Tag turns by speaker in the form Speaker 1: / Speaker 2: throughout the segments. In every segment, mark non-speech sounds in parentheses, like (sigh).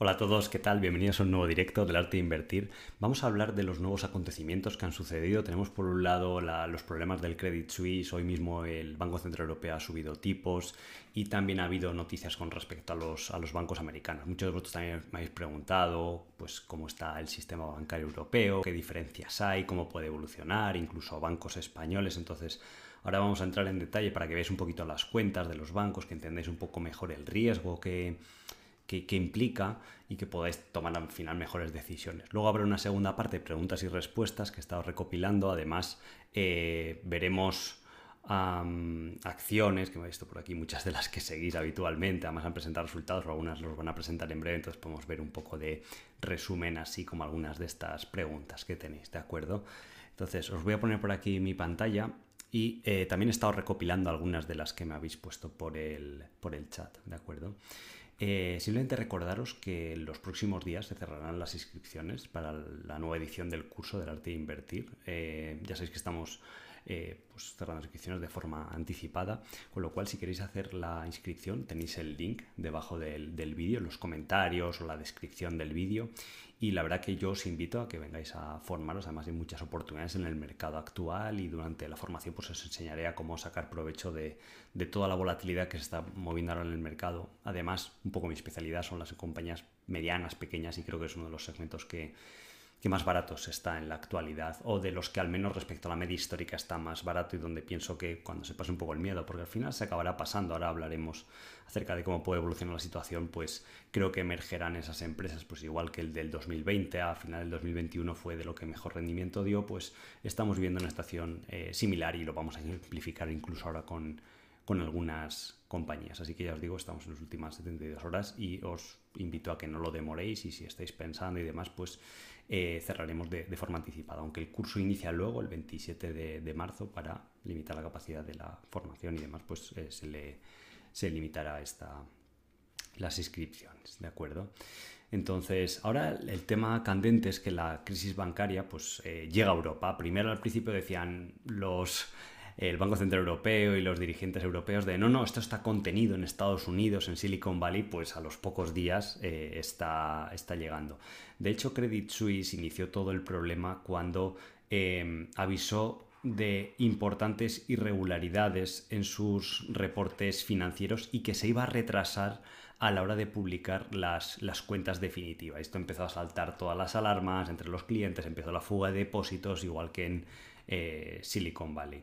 Speaker 1: Hola a todos, ¿qué tal? Bienvenidos a un nuevo directo del arte de invertir. Vamos a hablar de los nuevos acontecimientos que han sucedido. Tenemos por un lado los problemas del Credit Suisse, hoy mismo el Banco Central Europeo ha subido tipos y también ha habido noticias con respecto a los, a los bancos americanos. Muchos de vosotros también me habéis preguntado pues, cómo está el sistema bancario europeo, qué diferencias hay, cómo puede evolucionar, incluso bancos españoles. Entonces, ahora vamos a entrar en detalle para que veáis un poquito las cuentas de los bancos, que entendáis un poco mejor el riesgo que que, implica y que podáis tomar al final mejores decisiones. Luego habrá una segunda parte, de preguntas y respuestas, que he estado recopilando. Además, eh, veremos acciones, que me he visto por aquí, muchas de las que seguís habitualmente. Además han presentado resultados, o algunas los van a presentar en breve, entonces podemos ver un poco de resumen, así como algunas de estas preguntas que tenéis, ¿de acuerdo? Entonces, os voy a poner por aquí mi pantalla y eh, también he estado recopilando algunas de las que me habéis puesto por el, por el chat, ¿de acuerdo? Eh, simplemente recordaros que los próximos días se cerrarán las inscripciones para la nueva edición del curso del arte de invertir. Eh, ya sabéis que estamos eh, pues cerrando inscripciones de forma anticipada, con lo cual si queréis hacer la inscripción tenéis el link debajo del, del vídeo, los comentarios o la descripción del vídeo. Y la verdad que yo os invito a que vengáis a formaros, además hay muchas oportunidades en el mercado actual y durante la formación pues os enseñaré a cómo sacar provecho de, de toda la volatilidad que se está moviendo ahora en el mercado. Además, un poco mi especialidad son las compañías medianas, pequeñas y creo que es uno de los segmentos que, que más baratos está en la actualidad o de los que al menos respecto a la media histórica está más barato y donde pienso que cuando se pase un poco el miedo, porque al final se acabará pasando, ahora hablaremos acerca de cómo puede evolucionar la situación, pues creo que emergerán esas empresas, pues igual que el del 2020 a final del 2021 fue de lo que mejor rendimiento dio, pues estamos viviendo una estación eh, similar y lo vamos a simplificar incluso ahora con, con algunas compañías. Así que ya os digo, estamos en las últimas 72 horas y os invito a que no lo demoréis y si estáis pensando y demás, pues eh, cerraremos de, forma anticipada, aunque el curso inicia luego, el 27 de, marzo, para limitar la capacidad de la formación y demás, pues eh, se, le, se limitará esta, las inscripciones, ¿de acuerdo? Entonces, ahora el tema candente es que la crisis bancaria pues, eh, llega a Europa. Primero al principio decían los el Banco Central Europeo y los dirigentes europeos de no, no, esto está contenido en Estados Unidos, en Silicon Valley, pues a los pocos días eh, está, está llegando. De hecho, Credit Suisse inició todo el problema cuando em, avisó de importantes irregularidades en sus reportes financieros y que se iba a retrasar a la hora de publicar las, las, cuentas definitivas. Esto empezó a saltar todas las alarmas entre los clientes, empezó la fuga de depósitos, igual que en eh, Silicon Valley.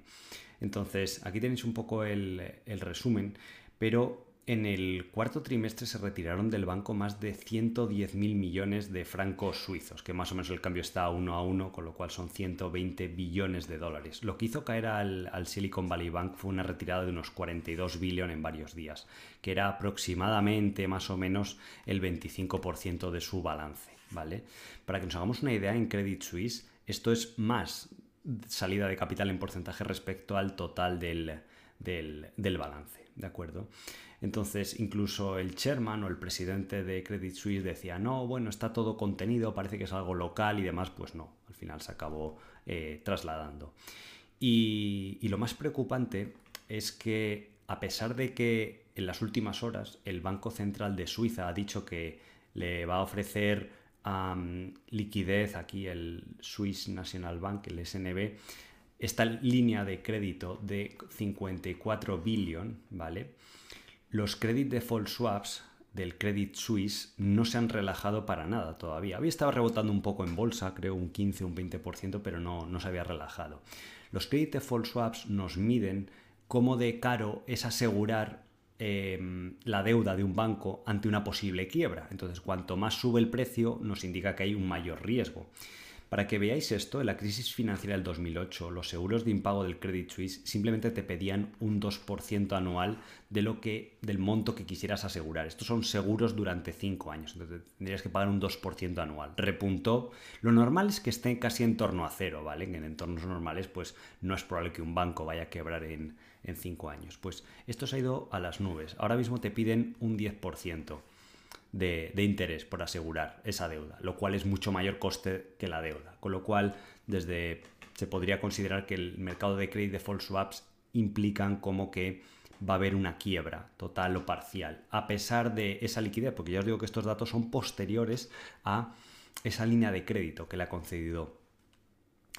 Speaker 1: Entonces, aquí tenéis un poco el, resumen, pero en el cuarto trimestre se retiraron del banco más de 110.000 millones de francos suizos, que más o menos el cambio está uno a uno, con lo cual son 120 billones de dólares. Lo que hizo caer al, Silicon Valley Bank fue una retirada de unos 42 billones en varios días, que era aproximadamente más o menos el 25% de su balance. ¿vale? Para que nos hagamos una idea, en Credit Suisse esto es más salida de capital en porcentaje respecto al total del, del, balance, ¿de acuerdo? Entonces, incluso el chairman o el presidente de Credit Suisse decía, no, bueno, está todo contenido, parece que es algo local y demás, pues no, al final se acabó eh, trasladando. Y, y lo más preocupante es que, a pesar de que en las últimas horas el Banco Central de Suiza ha dicho que le va a ofrecer liquidez, aquí el Swiss National Bank, el SNB, esta línea de crédito de 54 billion, ¿vale? Los credit default swaps del Credit Suisse no se han relajado para nada todavía. Había estado rebotando un poco en bolsa, creo un 15, un 20%, pero no, no se había relajado. Los credit default swaps nos miden cómo de caro es asegurar Em, la deuda de un banco ante una posible quiebra. Entonces, cuanto más sube el precio, nos indica que hay un mayor riesgo. Para que veáis esto, en la crisis financiera del 2008, los seguros de impago del Credit Suisse simplemente te pedían un 2% anual de lo que, del monto que quisieras asegurar. Estos son seguros durante 5 años, entonces tendrías que pagar un 2% anual. Repuntó. Lo normal es que esté casi en torno a cero, ¿vale? En entornos normales, pues no es probable que un banco vaya a quebrar en, en 5 años. Pues esto se ha ido a las nubes. Ahora mismo te piden un 10% de, interés por asegurar esa deuda, lo cual es mucho mayor coste que la deuda. Con lo cual, desde se podría considerar que el mercado de credit default swaps implican como que va a haber una quiebra total o parcial, a pesar de esa liquidez, porque ya os digo que estos datos son posteriores a esa línea de crédito que le ha concedido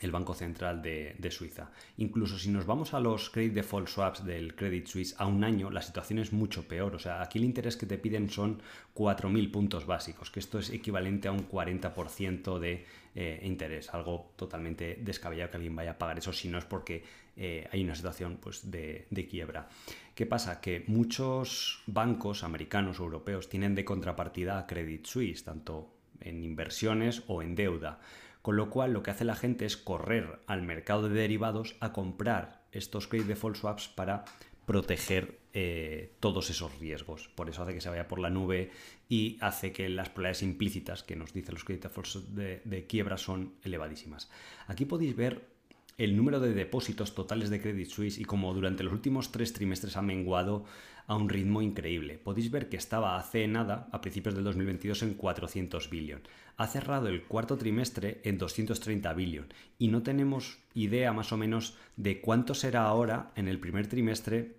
Speaker 1: el Banco Central de, Suiza. Incluso si nos vamos a los credit default swaps del Credit Suisse a un año, la situación es mucho peor. O sea, aquí el interés que te piden son 4.000 puntos básicos, que esto es equivalente a un 40% de eh, interés, algo totalmente descabellado que alguien vaya a pagar eso si no es porque eh, hay una situación pues, de, de quiebra. ¿Qué pasa? Que muchos bancos americanos o europeos tienen de contrapartida a Credit Suisse, tanto en inversiones o en deuda. Con lo cual lo que hace la gente es correr al mercado de derivados a comprar estos credit default swaps para proteger eh, todos esos riesgos. Por eso hace que se vaya por la nube y hace que las probabilidades implícitas que nos dicen los credit default de, de quiebra son elevadísimas. Aquí podéis ver el número de depósitos totales de Credit Suisse y como durante los últimos tres trimestres ha menguado a un ritmo increíble. Podéis ver que estaba hace nada, a principios del 2022, en 400 billion. Ha cerrado el cuarto trimestre en 230 billion y no tenemos idea más o menos de cuánto será ahora en el primer trimestre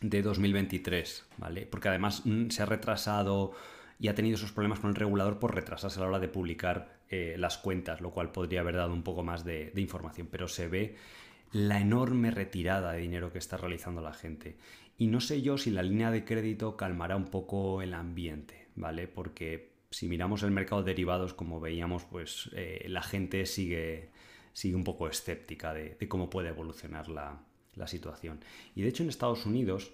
Speaker 1: de 2023, ¿vale? Porque además mm, se ha retrasado y ha tenido esos problemas con el regulador por retrasarse a la hora de publicar eh, las cuentas, lo cual podría haber dado un poco más de información, pero se ve la enorme retirada de dinero que está realizando la gente. Y no sé yo si la línea de crédito calmará un poco el ambiente, ¿vale? Porque si miramos el mercado de derivados, como veíamos, pues eh, la gente sigue, sigue un poco escéptica de, cómo puede evolucionar la, situación. Y de hecho en Estados Unidos,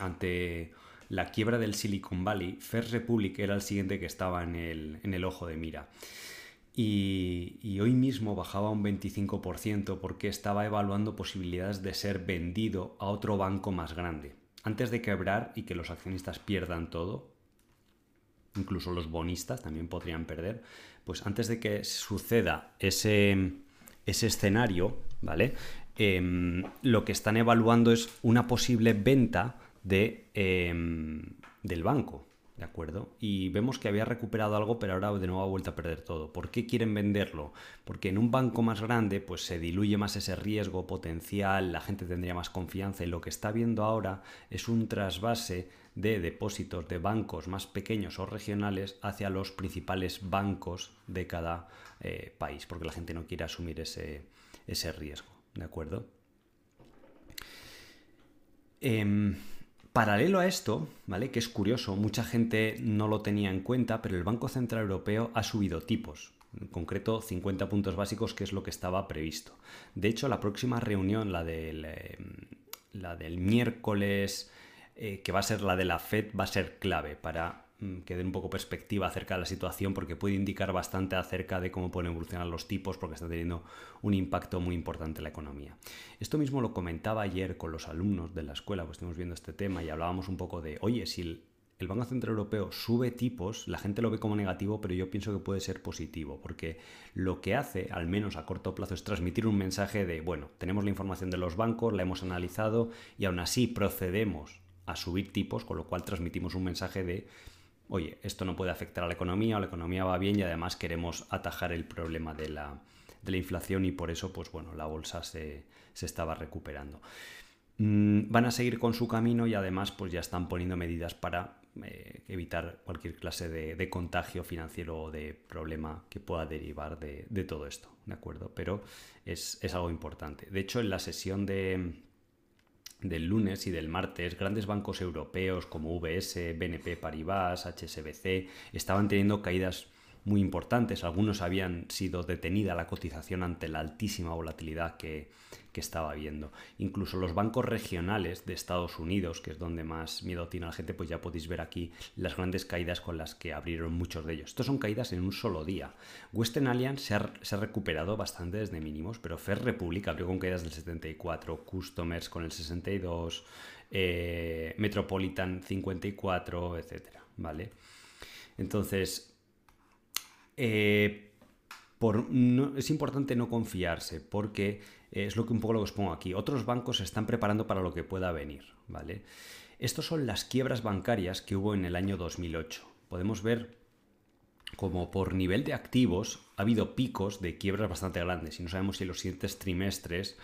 Speaker 1: ante la quiebra del Silicon Valley, First Republic era el siguiente que estaba en el, en el ojo de mira y, hoy mismo bajaba un 25% porque estaba evaluando posibilidades de ser vendido a otro banco más grande. Antes de quebrar y que los accionistas pierdan todo, incluso los bonistas también podrían perder, pues antes de que suceda ese, ese escenario, ¿vale? Em, lo que están evaluando es una posible venta de, em, del banco. ¿De acuerdo? Y vemos que había recuperado algo, pero ahora de nuevo ha vuelto a perder todo. ¿Por qué quieren venderlo? Porque en un banco más grande, pues se diluye más ese riesgo potencial, la gente tendría más confianza y lo que está viendo ahora es un trasvase de depósitos de bancos más pequeños o regionales hacia los principales bancos de cada eh, país, porque la gente no quiere asumir ese, ese riesgo. ¿De acuerdo? Eh, Paralelo a esto, ¿vale? Que es curioso, mucha gente no lo tenía en cuenta, pero el Banco Central Europeo ha subido tipos, en concreto 50 puntos básicos, que es lo que estaba previsto. De hecho, la próxima reunión, la del, eh, la del miércoles, eh, que va a ser la de la Fed, va a ser clave para que dé un poco perspectiva acerca de la situación porque puede indicar bastante acerca de cómo pueden evolucionar los tipos porque está teniendo un impacto muy importante en la economía. Esto mismo lo comentaba ayer con los alumnos de la escuela, pues estuvimos viendo este tema y hablábamos un poco de, oye, si el Banco Central Europeo sube tipos, la gente lo ve como negativo, pero yo pienso que puede ser positivo, porque lo que hace, al menos a corto plazo, es transmitir un mensaje de, bueno, tenemos la información de los bancos, la hemos analizado y aún así procedemos a subir tipos, con lo cual transmitimos un mensaje de oye, esto no puede afectar a la economía o la economía va bien y además queremos atajar el problema de la, inflación y por eso, pues bueno, la bolsa se, estaba recuperando. Mm, van a seguir con su camino y además pues ya están poniendo medidas para eh, evitar cualquier clase de, contagio financiero o de problema que pueda derivar de, todo esto, ¿de acuerdo? Pero es, es algo importante. De hecho, en la sesión de, del lunes y del martes, grandes bancos europeos como UBS, BNP Paribas, HSBC estaban teniendo caídas muy importantes. Algunos habían sido detenida la cotización ante la altísima volatilidad que, estaba habiendo. Incluso los bancos regionales de Estados Unidos, que es donde más miedo tiene la gente, pues ya podéis ver aquí las grandes caídas con las que abrieron muchos de ellos. Estos son caídas en un solo día. Western Alliance se ha, recuperado bastante desde mínimos, pero Fair Republic abrió con caídas del 74, Customers con el 62, eh, Metropolitan 54, etcétera, ¿vale? Entonces, eh, es importante no confiarse porque es lo que un poco lo que os pongo aquí. Otros bancos se están preparando para lo que pueda venir, ¿vale? Estos son las quiebras bancarias que hubo en el año 2008. Podemos ver como por nivel de activos ha habido picos de quiebras bastante grandes y no sabemos si en los siguientes trimestres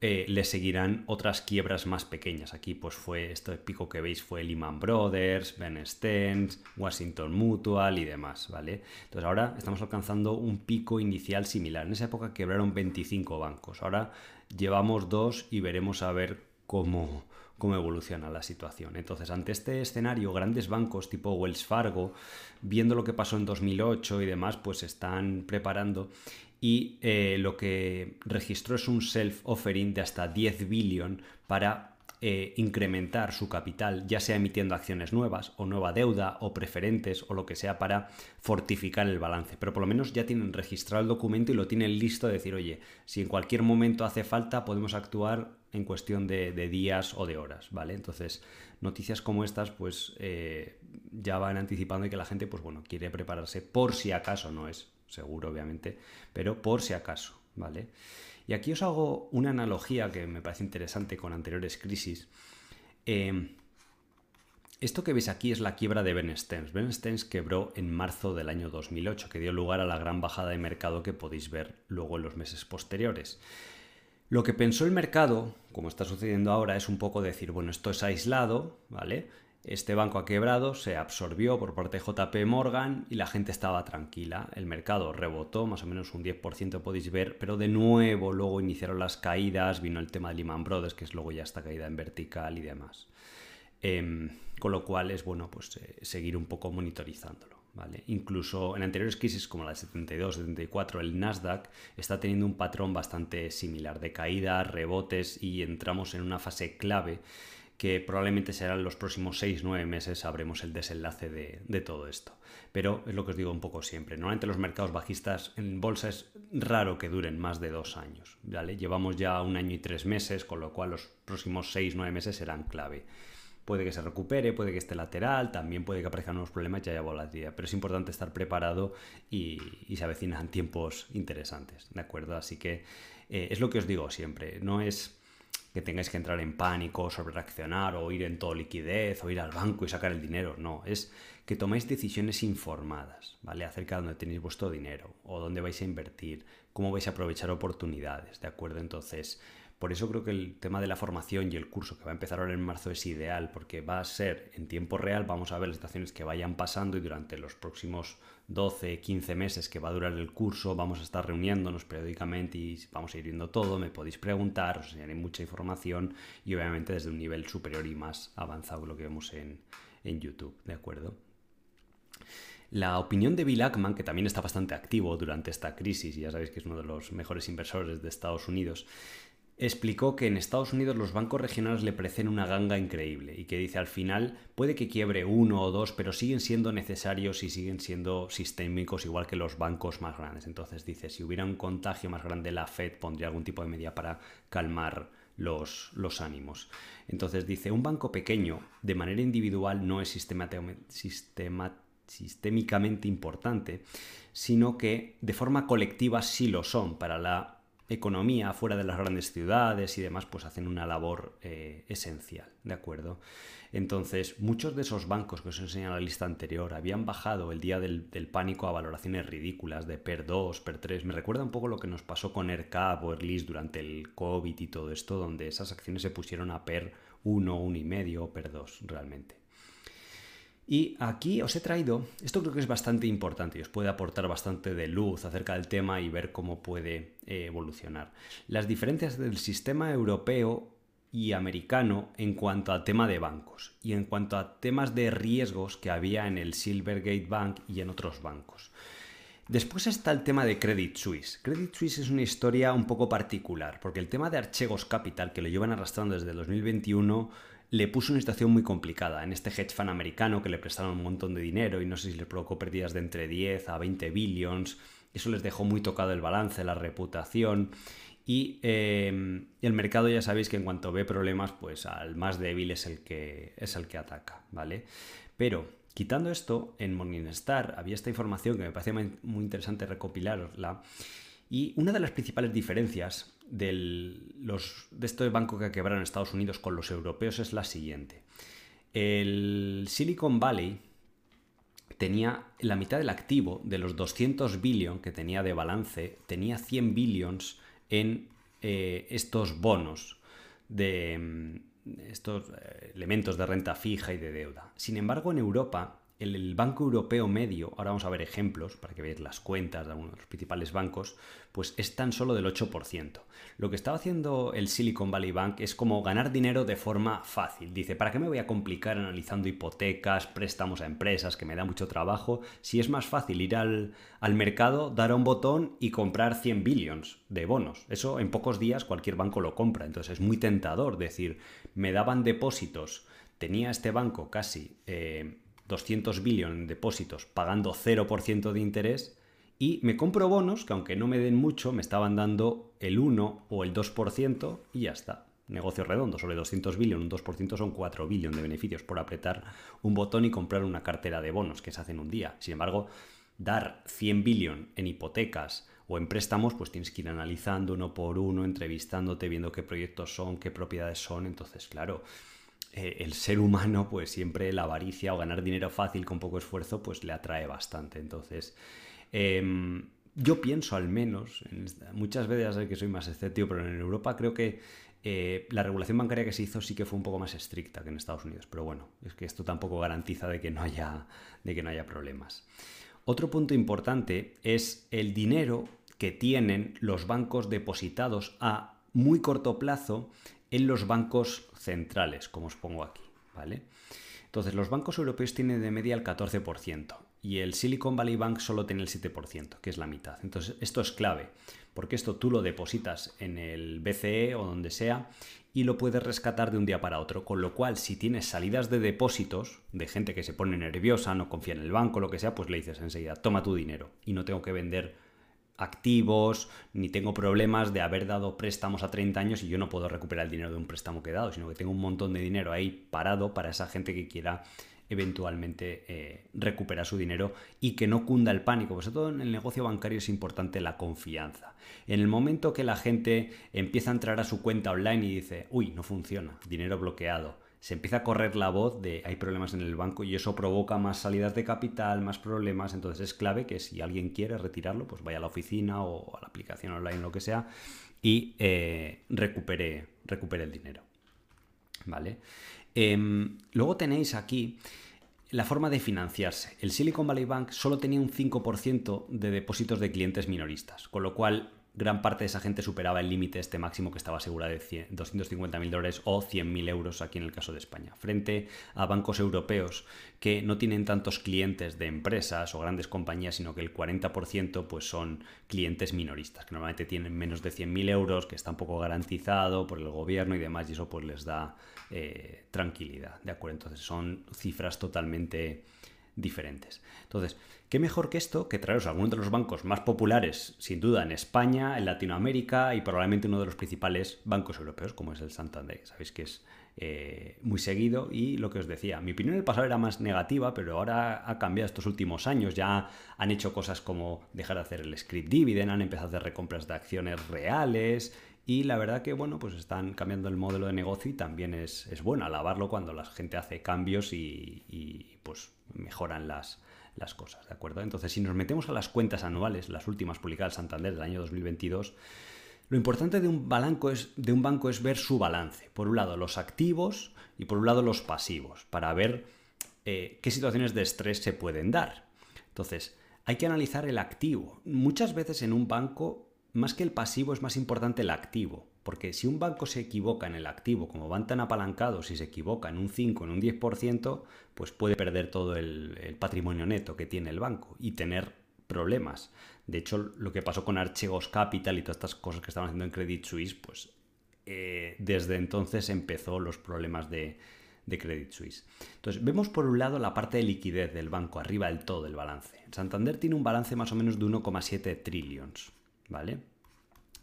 Speaker 1: eh, le seguirán otras quiebras más pequeñas. Aquí pues fue, este pico que veis fue Lehman Brothers, Ben Stearns, Washington Mutual y demás, ¿vale? Entonces ahora estamos alcanzando un pico inicial similar. En esa época quebraron 25 bancos. Ahora llevamos dos y veremos a ver cómo, cómo evoluciona la situación. Entonces, ante este escenario, grandes bancos tipo Wells Fargo, viendo lo que pasó en 2008 y demás, pues están preparando y eh, lo que registró es un self-offering de hasta 10 billion para eh, incrementar su capital, ya sea emitiendo acciones nuevas o nueva deuda o preferentes o lo que sea para fortificar el balance. Pero por lo menos ya tienen registrado el documento y lo tienen listo de decir, oye, si en cualquier momento hace falta podemos actuar en cuestión de, días o de horas, ¿vale? Entonces, noticias como estas, pues eh, ya van anticipando y que la gente, pues bueno, quiere prepararse por si acaso, no es seguro obviamente, pero por si acaso, ¿vale? Y aquí os hago una analogía que me parece interesante con anteriores crisis. Eh, esto que veis aquí es la quiebra de Ben Stearns. Ben Stearns quebró en marzo del año 2008, que dio lugar a la gran bajada de mercado que podéis ver luego en los meses posteriores. Lo que pensó el mercado, como está sucediendo ahora, es un poco decir, bueno, esto es aislado, ¿vale? Este banco ha quebrado, se absorbió por parte de JP Morgan y la gente estaba tranquila. El mercado rebotó, más o menos un 10% podéis ver, pero de nuevo luego iniciaron las caídas, vino el tema de Lehman Brothers, que es luego ya esta caída en vertical y demás. Em, con lo cual es bueno pues eh, seguir un poco monitorizándolo. ¿Vale? Incluso en anteriores crisis como la de 72, 74, el Nasdaq está teniendo un patrón bastante similar de caídas, rebotes y entramos en una fase clave que probablemente serán los próximos 6-9 meses sabremos el desenlace de, todo esto. Pero es lo que os digo un poco siempre. Normalmente los mercados bajistas en bolsa es raro que duren más de dos años. ¿vale? Llevamos ya un año y tres meses, con lo cual los próximos 6-9 meses serán clave. Puede que se recupere, puede que esté lateral, también puede que aparezcan nuevos problemas y haya volatilidad. Pero es importante estar preparado y, se avecinan tiempos interesantes. ¿De acuerdo? Así que eh, es lo que os digo siempre. No es que tengáis que entrar en pánico, sobre reaccionar o ir en todo liquidez o ir al banco y sacar el dinero. No, es que toméis decisiones informadas, ¿vale? Acerca de dónde tenéis vuestro dinero o dónde vais a invertir, cómo vais a aprovechar oportunidades, ¿de acuerdo? Entonces, por eso creo que el tema de la formación y el curso que va a empezar ahora en marzo es ideal, porque va a ser en tiempo real, vamos a ver las estaciones que vayan pasando y durante los próximos 12, 15 meses que va a durar el curso, vamos a estar reuniéndonos periódicamente y vamos a ir viendo todo, me podéis preguntar, os enseñaré mucha información y obviamente desde un nivel superior y más avanzado lo que vemos en, en YouTube, ¿de acuerdo? La opinión de Bill Ackman, que también está bastante activo durante esta crisis, y ya sabéis que es uno de los mejores inversores de Estados Unidos, explicó que en Estados Unidos los bancos regionales le parecen una ganga increíble y que dice al final puede que quiebre uno o dos, pero siguen siendo necesarios y siguen siendo sistémicos igual que los bancos más grandes. Entonces dice, si hubiera un contagio más grande, la Fed pondría algún tipo de medida para calmar los, los ánimos. Entonces dice, un banco pequeño de manera individual no es sistémicamente importante, sino que de forma colectiva sí lo son para la economía fuera de las grandes ciudades y demás, pues hacen una labor eh, esencial, ¿de acuerdo? Entonces, muchos de esos bancos que os enseñé en la lista anterior habían bajado el día del, pánico a valoraciones ridículas de PER 2, PER 3. Me recuerda un poco lo que nos pasó con AirCap o Airlist durante el COVID y todo esto, donde esas acciones se pusieron a PER 1, 1,5 o PER 2 realmente. Y aquí os he traído, esto creo que es bastante importante y os puede aportar bastante de luz acerca del tema y ver cómo puede eh, evolucionar. Las diferencias del sistema europeo y americano en cuanto al tema de bancos y en cuanto a temas de riesgos que había en el Silvergate Bank y en otros bancos. Después está el tema de Credit Suisse. Credit Suisse es una historia un poco particular, porque el tema de Archegos Capital, que lo llevan arrastrando desde 2021, le puso una situación muy complicada. En este hedge fund americano que le prestaron un montón de dinero y no sé si les provocó pérdidas de entre 10 a 20 billions, eso les dejó muy tocado el balance, la reputación. Y em, el mercado ya sabéis que en cuanto ve problemas, pues al más débil es el que, es el que ataca, ¿vale? Pero quitando esto, en Morningstar había esta información que me parece muy interesante recopilarla. Y una de las principales diferencias los, de estos bancos que quebraron en Estados Unidos con los europeos es la siguiente. El Silicon Valley tenía la mitad del activo de los 200 billion que tenía de balance, tenía 100 billions en eh, estos bonos de mm, estos eh, elementos de renta fija y de deuda. Sin embargo, en Europa el Banco Europeo Medio, ahora vamos a ver ejemplos para que veáis las cuentas de algunos de los principales bancos, pues es tan solo del 8%. Lo que estaba haciendo el Silicon Valley Bank es como ganar dinero de forma fácil. Dice, ¿para qué me voy a complicar analizando hipotecas, préstamos a empresas, que me da mucho trabajo? Si es más fácil ir al, al mercado, dar a un botón y comprar 100 billions de bonos. Eso en pocos días cualquier banco lo compra. Entonces es muy tentador decir, me daban depósitos, tenía este banco casi... Eh, 200 billones en depósitos pagando 0% de interés y me compro bonos que aunque no me den mucho me estaban dando el 1 o el 2% y ya está. Negocio redondo, sobre 200 billones, un 2% son 4 billones de beneficios por apretar un botón y comprar una cartera de bonos que se hacen un día. Sin embargo, dar 100 billones en hipotecas o en préstamos, pues tienes que ir analizando uno por uno, entrevistándote, viendo qué proyectos son, qué propiedades son. Entonces, claro, eh, el ser humano, pues siempre la avaricia o ganar dinero fácil con poco esfuerzo, pues le atrae bastante. Entonces, em, yo pienso al menos, muchas veces sé que soy más escéptico, pero en Europa creo que eh, la regulación bancaria que se hizo sí que fue un poco más estricta que en Estados Unidos. Pero bueno, es que esto tampoco garantiza de que no haya, de que no haya problemas. Otro punto importante es el dinero que tienen los bancos depositados a muy corto plazo en los bancos centrales, como os pongo aquí, ¿vale? Entonces, los bancos europeos tienen de media el 14% y el Silicon Valley Bank solo tiene el 7%, que es la mitad. Entonces, esto es clave, porque esto tú lo depositas en el BCE o donde sea y lo puedes rescatar de un día para otro, con lo cual si tienes salidas de depósitos de gente que se pone nerviosa, no confía en el banco, lo que sea, pues le dices enseguida, toma tu dinero y no tengo que vender activos, ni tengo problemas de haber dado préstamos a 30 años y yo no puedo recuperar el dinero de un préstamo que he dado, sino que tengo un montón de dinero ahí parado para esa gente que quiera eventualmente eh, recuperar su dinero y que no cunda el pánico. Pues todo en el negocio bancario es importante la confianza. En el momento que la gente empieza a entrar a su cuenta online y dice, uy, no funciona, dinero bloqueado, se empieza a correr la voz de hay problemas en el banco y eso provoca más salidas de capital, más problemas. Entonces es clave que si alguien quiere retirarlo, pues vaya a la oficina o a la aplicación online, lo que sea, y eh, recupere, recupere el dinero. ¿Vale? Em, luego tenéis aquí la forma de financiarse. El Silicon Valley Bank solo tenía un 5% de depósitos de clientes minoristas, con lo cual gran parte de esa gente superaba el límite este máximo que estaba asegurado de 250.000 dólares o 100.000 euros aquí en el caso de España, frente a bancos europeos que no tienen tantos clientes de empresas o grandes compañías, sino que el 40% pues son clientes minoristas, que normalmente tienen menos de 100.000 euros, que está un poco garantizado por el gobierno y demás, y eso pues les da eh, tranquilidad, ¿de acuerdo? Entonces son cifras totalmente diferentes. Entonces, ¿qué mejor que esto que traeros a algunos de los bancos más populares, sin duda, en España, en Latinoamérica y probablemente uno de los principales bancos europeos, como es el Santander? Sabéis que es eh, muy seguido y lo que os decía, mi opinión en el pasado era más negativa, pero ahora ha cambiado estos últimos años. Ya han hecho cosas como dejar de hacer el script dividend, han empezado a hacer recompras de acciones reales, y la verdad que, bueno, pues están cambiando el modelo de negocio y también es, bueno alabarlo cuando la gente hace cambios y, pues mejoran las, las cosas, ¿de acuerdo? Entonces, si nos metemos a las cuentas anuales, las últimas publicadas Santander del año 2022, lo importante de un, banco es, de un banco es ver su balance. Por un lado, los activos y por un lado, los pasivos, para ver eh, qué situaciones de estrés se pueden dar. Entonces, hay que analizar el activo. Muchas veces en un banco más que el pasivo es más importante el activo, porque si un banco se equivoca en el activo, como van tan apalancados, si se equivoca en un 5, en un 10%, pues puede perder todo el, patrimonio neto que tiene el banco y tener problemas. De hecho, lo que pasó con Archegos Capital y todas estas cosas que estaban haciendo en Credit Suisse, pues eh, desde entonces empezó los problemas de, de Credit Suisse. Entonces, vemos por un lado la parte de liquidez del banco, arriba del todo del balance. Santander tiene un balance más o menos de 1,7 trillions. ¿vale?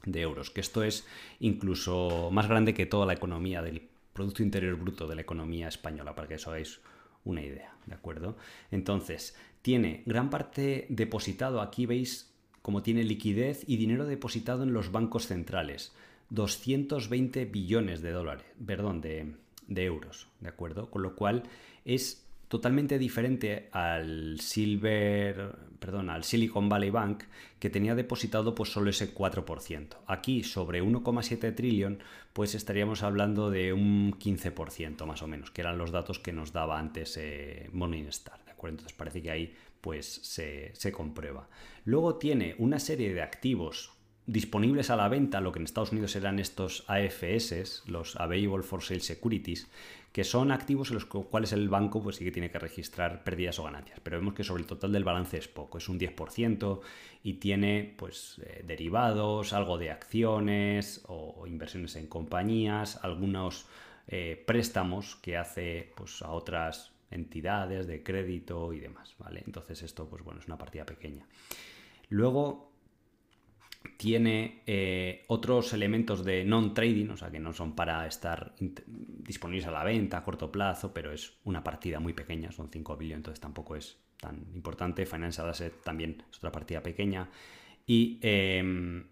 Speaker 1: De euros, que esto es incluso más grande que toda la economía del Producto Interior Bruto de la economía española, para que os hagáis una idea, ¿de acuerdo? Entonces, tiene gran parte depositado, aquí veis cómo tiene liquidez y dinero depositado en los bancos centrales, 220 billones de dólares, perdón, de, de euros, ¿de acuerdo? Con lo cual es totalmente diferente al Silver, perdón, al Silicon Valley Bank, que tenía depositado pues solo ese 4%. Aquí, sobre 1,7 trillón, pues estaríamos hablando de un 15% más o menos, que eran los datos que nos daba antes eh, Morningstar, ¿de acuerdo? Entonces parece que ahí pues se, se comprueba. Luego tiene una serie de activos disponibles a la venta, lo que en Estados Unidos eran estos AFS, los Available for Sale Securities, que son activos en los cuales el banco pues, sí que tiene que registrar pérdidas o ganancias. Pero vemos que sobre el total del balance es poco, es un 10% y tiene pues, eh, derivados, algo de acciones o inversiones en compañías, algunos eh, préstamos que hace pues, a otras entidades de crédito y demás. ¿vale? Entonces esto pues, bueno, es una partida pequeña. Luego tiene eh, otros elementos de non-trading, o sea que no son para estar disponibles a la venta a corto plazo, pero es una partida muy pequeña, son 5 billones, entonces tampoco es tan importante. Financial Asset también es otra partida pequeña. Y em,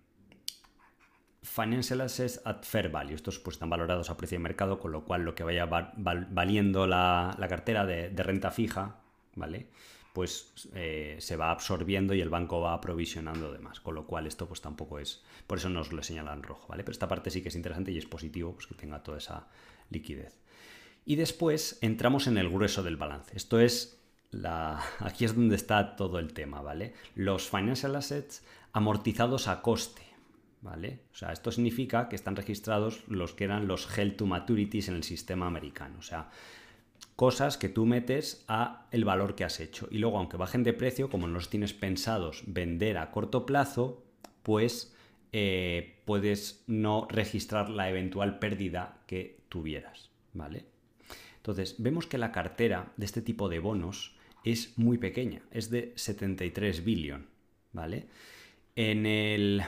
Speaker 1: Financial Assets at Fair Value, estos pues están valorados a precio de mercado, con lo cual lo que vaya valiendo la, cartera de, de renta fija, ¿vale? Pues eh, se va absorbiendo y el banco va aprovisionando demás. Con lo cual esto pues tampoco es, por eso nos lo señalan rojo, ¿vale? Pero esta parte sí que es interesante y es positivo pues, que tenga toda esa liquidez. Y después entramos en el grueso del balance. Esto es la... (laughs) Aquí es donde está todo el tema, ¿vale? Los financial assets amortizados a coste, ¿vale? O sea, esto significa que están registrados los que eran los held to maturities en el sistema americano. O sea, cosas que tú metes a el valor que has hecho. Y luego, aunque bajen de precio, como no los tienes pensados vender a corto plazo, pues eh, puedes no registrar la eventual pérdida que tuvieras, ¿vale? Entonces, vemos que la cartera de este tipo de bonos es muy pequeña, es de 73 billion, ¿vale? En el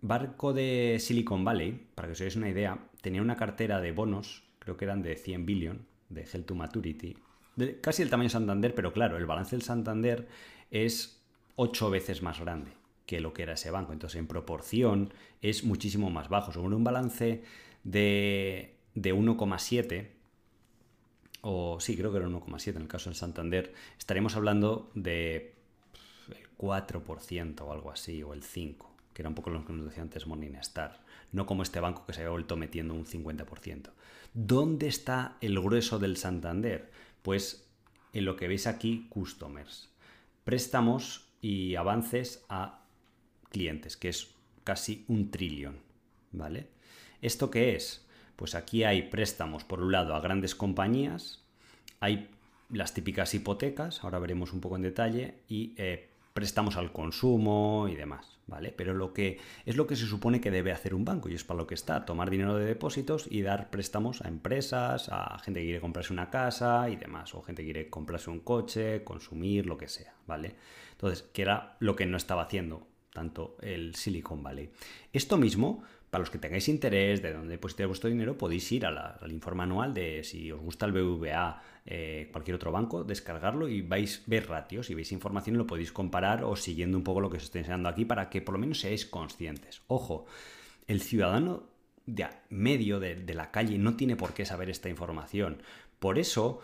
Speaker 1: barco de Silicon Valley, para que os hagáis una idea, tenía una cartera de bonos, creo que eran de 100 billion, de Hell to Maturity, casi el tamaño de Santander, pero claro, el balance del Santander es ocho veces más grande que lo que era ese banco. Entonces, en proporción, es muchísimo más bajo. Según un balance de, de 1,7, o sí, creo que era 1,7 en el caso del Santander, estaríamos hablando de el 4% o algo así, o el 5%, que era un poco lo que nos decía antes Morningstar. No como este banco que se había vuelto metiendo un 50%. ¿Dónde está el grueso del Santander? Pues en lo que veis aquí, customers. Préstamos y avances a clientes, que es casi un trillón, ¿vale? ¿Esto qué es? Pues aquí hay préstamos, por un lado, a grandes compañías, hay las típicas hipotecas, ahora veremos un poco en detalle, y eh, préstamos al consumo y demás, ¿vale? Pero lo que es lo que se supone que debe hacer un banco y es para lo que está, tomar dinero de depósitos y dar préstamos a empresas, a gente que quiere comprarse una casa y demás, o gente que quiere comprarse un coche, consumir, lo que sea, ¿vale? Entonces, que era lo que no estaba haciendo tanto el Silicon Valley. Esto mismo para los que tengáis interés de dónde depositar vuestro dinero, podéis ir al informe anual de si os gusta el BVA, eh, cualquier otro banco, descargarlo y vais a ver ratios y veis información y lo podéis comparar o siguiendo un poco lo que os estoy enseñando aquí para que por lo menos seáis conscientes. Ojo, el ciudadano de medio de, de la calle no tiene por qué saber esta información. Por eso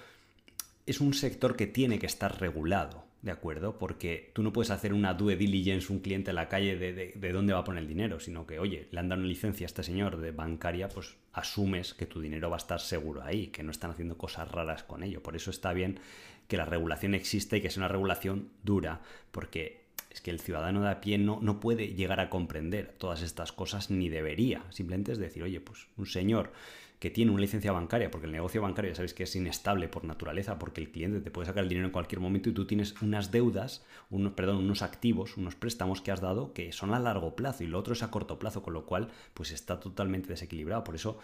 Speaker 1: es un sector que tiene que estar regulado. ¿De acuerdo? Porque tú no puedes hacer una due diligence un cliente en la calle de, dónde va a poner el dinero, sino que, oye, le han dado una licencia a este señor de bancaria, pues asumes que tu dinero va a estar seguro ahí, que no están haciendo cosas raras con ello. Por eso está bien que la regulación exista y que sea una regulación dura, porque es que el ciudadano de a pie no, no puede llegar a comprender todas estas cosas ni debería. Simplemente es decir, oye, pues un señor que tiene una licencia bancaria, porque el negocio bancario ya sabéis que es inestable por naturaleza, porque el cliente te puede sacar el dinero en cualquier momento y tú tienes unas deudas, unos, perdón, unos activos, unos préstamos que has dado que son a largo plazo y lo otro es a corto plazo, con lo cual pues está totalmente desequilibrado. Por eso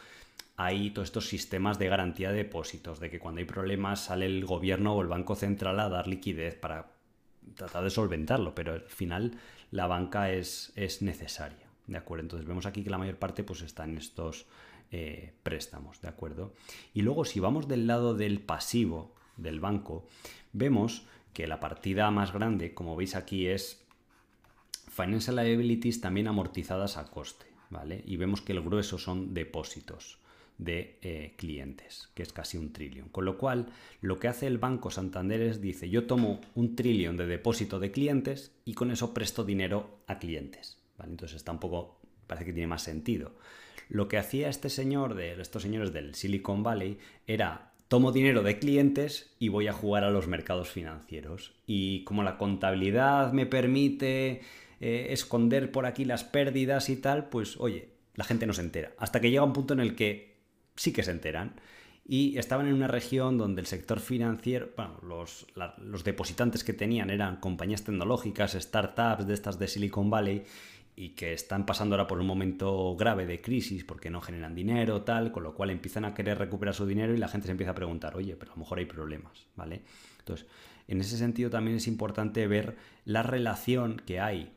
Speaker 1: hay todos estos sistemas de garantía de depósitos, de que cuando hay problemas sale el gobierno o el Banco Central a dar liquidez para tratar de solventarlo, pero al final la banca es, es necesaria. ¿De acuerdo? Entonces vemos aquí que la mayor parte pues está en estos eh, préstamos, ¿de acuerdo? Y luego si vamos del lado del pasivo del banco, vemos que la partida más grande, como veis aquí, es Financial Liabilities también amortizadas a coste, ¿vale? Y vemos que el grueso son depósitos, de eh, clientes, que es casi un trillón. Con lo cual, lo que hace el Banco Santander es, dice, yo tomo un trillón de depósito de clientes y con eso presto dinero a clientes. Entonces está un poco, parece que tiene más sentido. Lo que hacía este señor, de estos señores del Silicon Valley, era tomo dinero de clientes y voy a jugar a los mercados financieros. Y como la contabilidad me permite eh, esconder por aquí las pérdidas y tal, pues oye, la gente no se entera. Hasta que llega un punto en el que sí que se enteran. Y estaban en una región donde el sector financiero, bueno, los, los depositantes que tenían eran compañías tecnológicas, startups de estas de Silicon Valley, y que están pasando ahora por un momento grave de crisis porque no generan dinero, tal, con lo cual empiezan a querer recuperar su dinero y la gente se empieza a preguntar, oye, pero a lo mejor hay problemas, ¿vale? Entonces, en ese sentido también es importante ver la relación que hay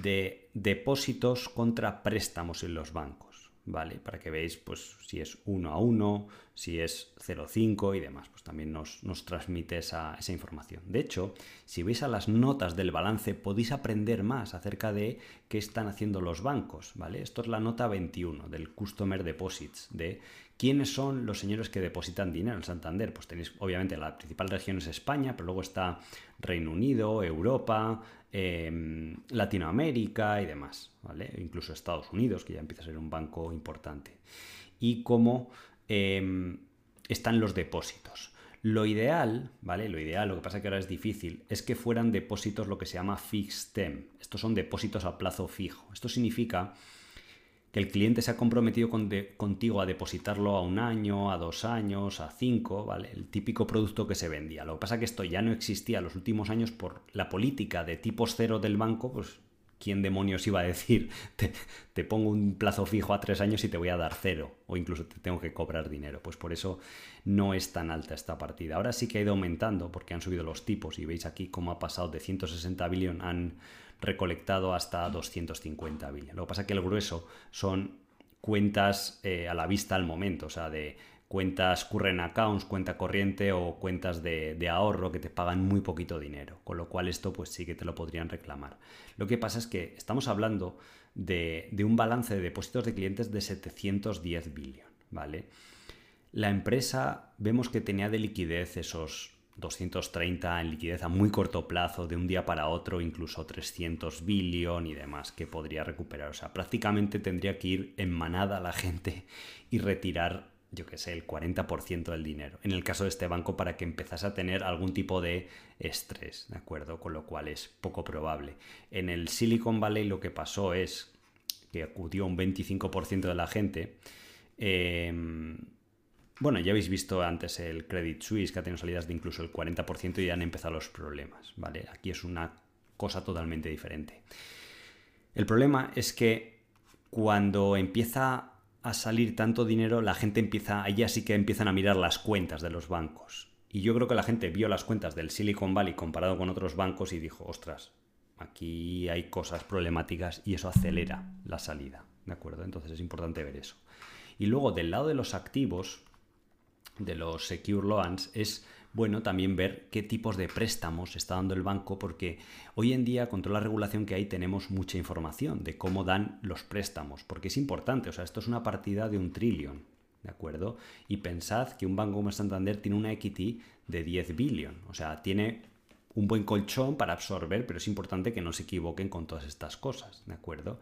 Speaker 1: de depósitos contra préstamos en los bancos. ¿Vale? Para que veáis pues, si es 1 a 1, si es 0,5 y demás. Pues también nos, transmite esa, esa, información. De hecho, si veis a las notas del balance, podéis aprender más acerca de qué están haciendo los bancos, ¿vale? Esto es la nota 21 del Customer Deposits, de quiénes son los señores que depositan dinero en Santander. Pues tenéis, obviamente, la principal región es España, pero luego está Reino Unido, Europa, Em, Latinoamérica y demás, ¿vale? Incluso Estados Unidos, que ya empieza a ser un banco importante. Y cómo em, están los depósitos. Lo ideal, ¿vale? Lo ideal, lo que pasa que ahora es difícil, es que fueran depósitos lo que se llama fixed. Estos son depósitos a plazo fijo. Esto significa que el cliente se ha comprometido contigo a depositarlo a un año, a dos años, a cinco, ¿vale? El típico producto que se vendía. Lo que pasa es que esto ya no existía en los últimos años por la política de tipos cero del banco, pues ¿quién demonios iba a decir (laughs) te, pongo un plazo fijo a tres años y te voy a dar cero? O incluso te tengo que cobrar dinero. Pues por eso no es tan alta esta partida. Ahora sí que ha ido aumentando porque han subido los tipos y veis aquí cómo ha pasado de 160 billones han recolectado hasta 250 billones. Lo que pasa es que el grueso son cuentas eh, a la vista al momento, o sea, de cuentas current accounts, cuenta corriente o cuentas de, ahorro que te pagan muy poquito dinero, con lo cual esto pues sí que te lo podrían reclamar. Lo que pasa es que estamos hablando de, un balance de depósitos de clientes de 710 billones, ¿vale? La empresa vemos que tenía de liquidez esos 230 en liquidez a muy corto plazo, de un día para otro, incluso 300 billón y demás, que podría recuperar. O sea, prácticamente tendría que ir en manada la gente y retirar, yo qué sé, el 40% del dinero. En el caso de este banco, para que empezase a tener algún tipo de estrés, ¿de acuerdo? Con lo cual es poco probable. En el Silicon Valley lo que pasó es que acudió un 25% de la gente. Eh, bueno, ya habéis visto antes el Credit Suisse, que ha tenido salidas de incluso el 40% y ya han empezado los problemas, ¿vale? Aquí es una cosa totalmente diferente. El problema es que cuando empieza a salir tanto dinero, la gente empieza, allá sí que empiezan a mirar las cuentas de los bancos. Y yo creo que la gente vio las cuentas del Silicon Valley comparado con otros bancos y dijo, ostras, aquí hay cosas problemáticas y eso acelera la salida, ¿de acuerdo? Entonces es importante ver eso. Y luego del lado de los activos, de los secure loans es bueno también ver qué tipos de préstamos está dando el banco porque hoy en día con toda la regulación que hay tenemos mucha información de cómo dan los préstamos porque es importante, o sea, esto es una partida de un trillón, ¿de acuerdo? Y pensad que un banco como Santander tiene una equity de 10 billion, o sea, tiene un buen colchón para absorber, pero es importante que no se equivoquen con todas estas cosas, ¿de acuerdo?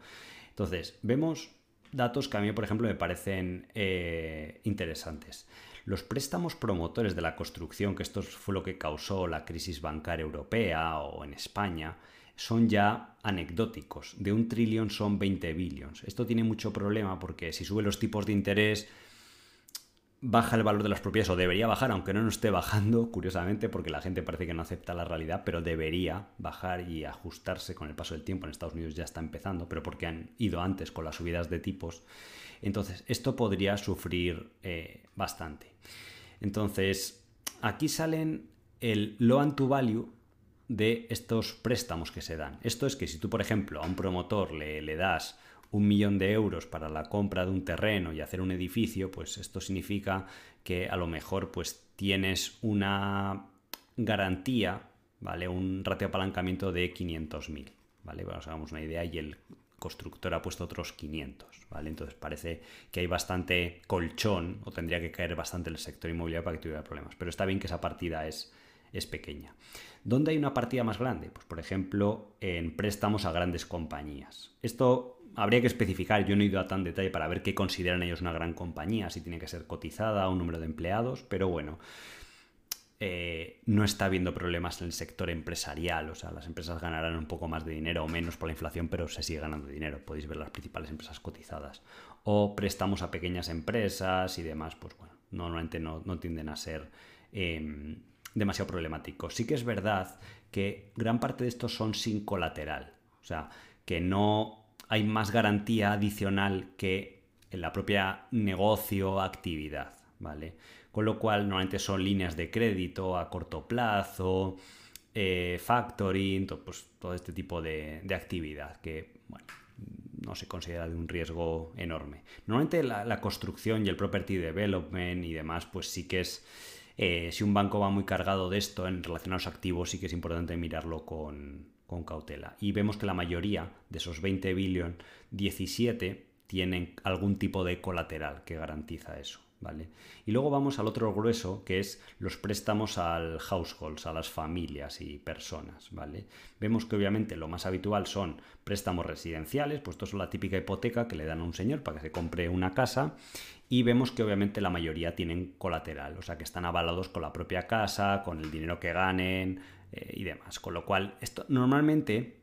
Speaker 1: Entonces, vemos datos que a mí, por ejemplo, me parecen eh, interesantes. Los préstamos promotores de la construcción, que esto fue lo que causó la crisis bancaria europea o en España, son ya anecdóticos. De un trillón son 20 billones. Esto tiene mucho problema porque si sube los tipos de interés, baja el valor de las propiedades o debería bajar, aunque no nos esté bajando, curiosamente, porque la gente parece que no acepta la realidad, pero debería bajar y ajustarse con el paso del tiempo. En Estados Unidos ya está empezando, pero porque han ido antes con las subidas de tipos. Entonces, esto podría sufrir eh, bastante. Entonces, aquí salen el loan to value de estos préstamos que se dan. Esto es que si tú, por ejemplo, a un promotor le, le das un millón de euros para la compra de un terreno y hacer un edificio, pues esto significa que a lo mejor pues tienes una garantía, ¿vale? Un ratio de apalancamiento de 500.000, ¿vale? Bueno, hagamos una idea y el constructora ha puesto otros 500, ¿vale? Entonces parece que hay bastante colchón o tendría que caer bastante el sector inmobiliario para que tuviera problemas. Pero está bien que esa partida es, es pequeña. ¿Dónde hay una partida más grande? Pues por ejemplo en préstamos a grandes compañías. Esto habría que especificar, yo no he ido a tan detalle para ver qué consideran ellos una gran compañía, si tiene que ser cotizada, un número de empleados, pero bueno, eh, no está habiendo problemas en el sector empresarial. O sea, las empresas ganarán un poco más de dinero o menos por la inflación, pero se sigue ganando dinero. Podéis ver las principales empresas cotizadas. O préstamos a pequeñas empresas y demás, pues bueno, normalmente no, tienden a ser em, demasiado problemáticos. Sí que es verdad que gran parte de estos son sin colateral. O sea, que no hay más garantía adicional que en la propia negocio actividad, ¿vale? con lo cual normalmente son líneas de crédito a corto plazo, eh, factoring, pues, todo este tipo de, actividad que no se considera de un riesgo enorme. Normalmente la, construcción y el property development y demás, pues sí que es, eh, si un banco va muy cargado de esto en relación a los activos, sí que es importante mirarlo con, con cautela. Y vemos que la mayoría de esos 20 billion, 17 tienen algún tipo de colateral que garantiza eso. ¿vale? Y luego vamos al otro grueso, que es los préstamos al households, a las familias y personas, ¿vale? Vemos que obviamente lo más habitual son préstamos residenciales, pues esto es la típica hipoteca que le dan a un señor para que se compre una casa, y vemos que obviamente la mayoría tienen colateral, o sea que están avalados con la propia casa, con el dinero que ganen eh, y demás. Con lo cual, esto normalmente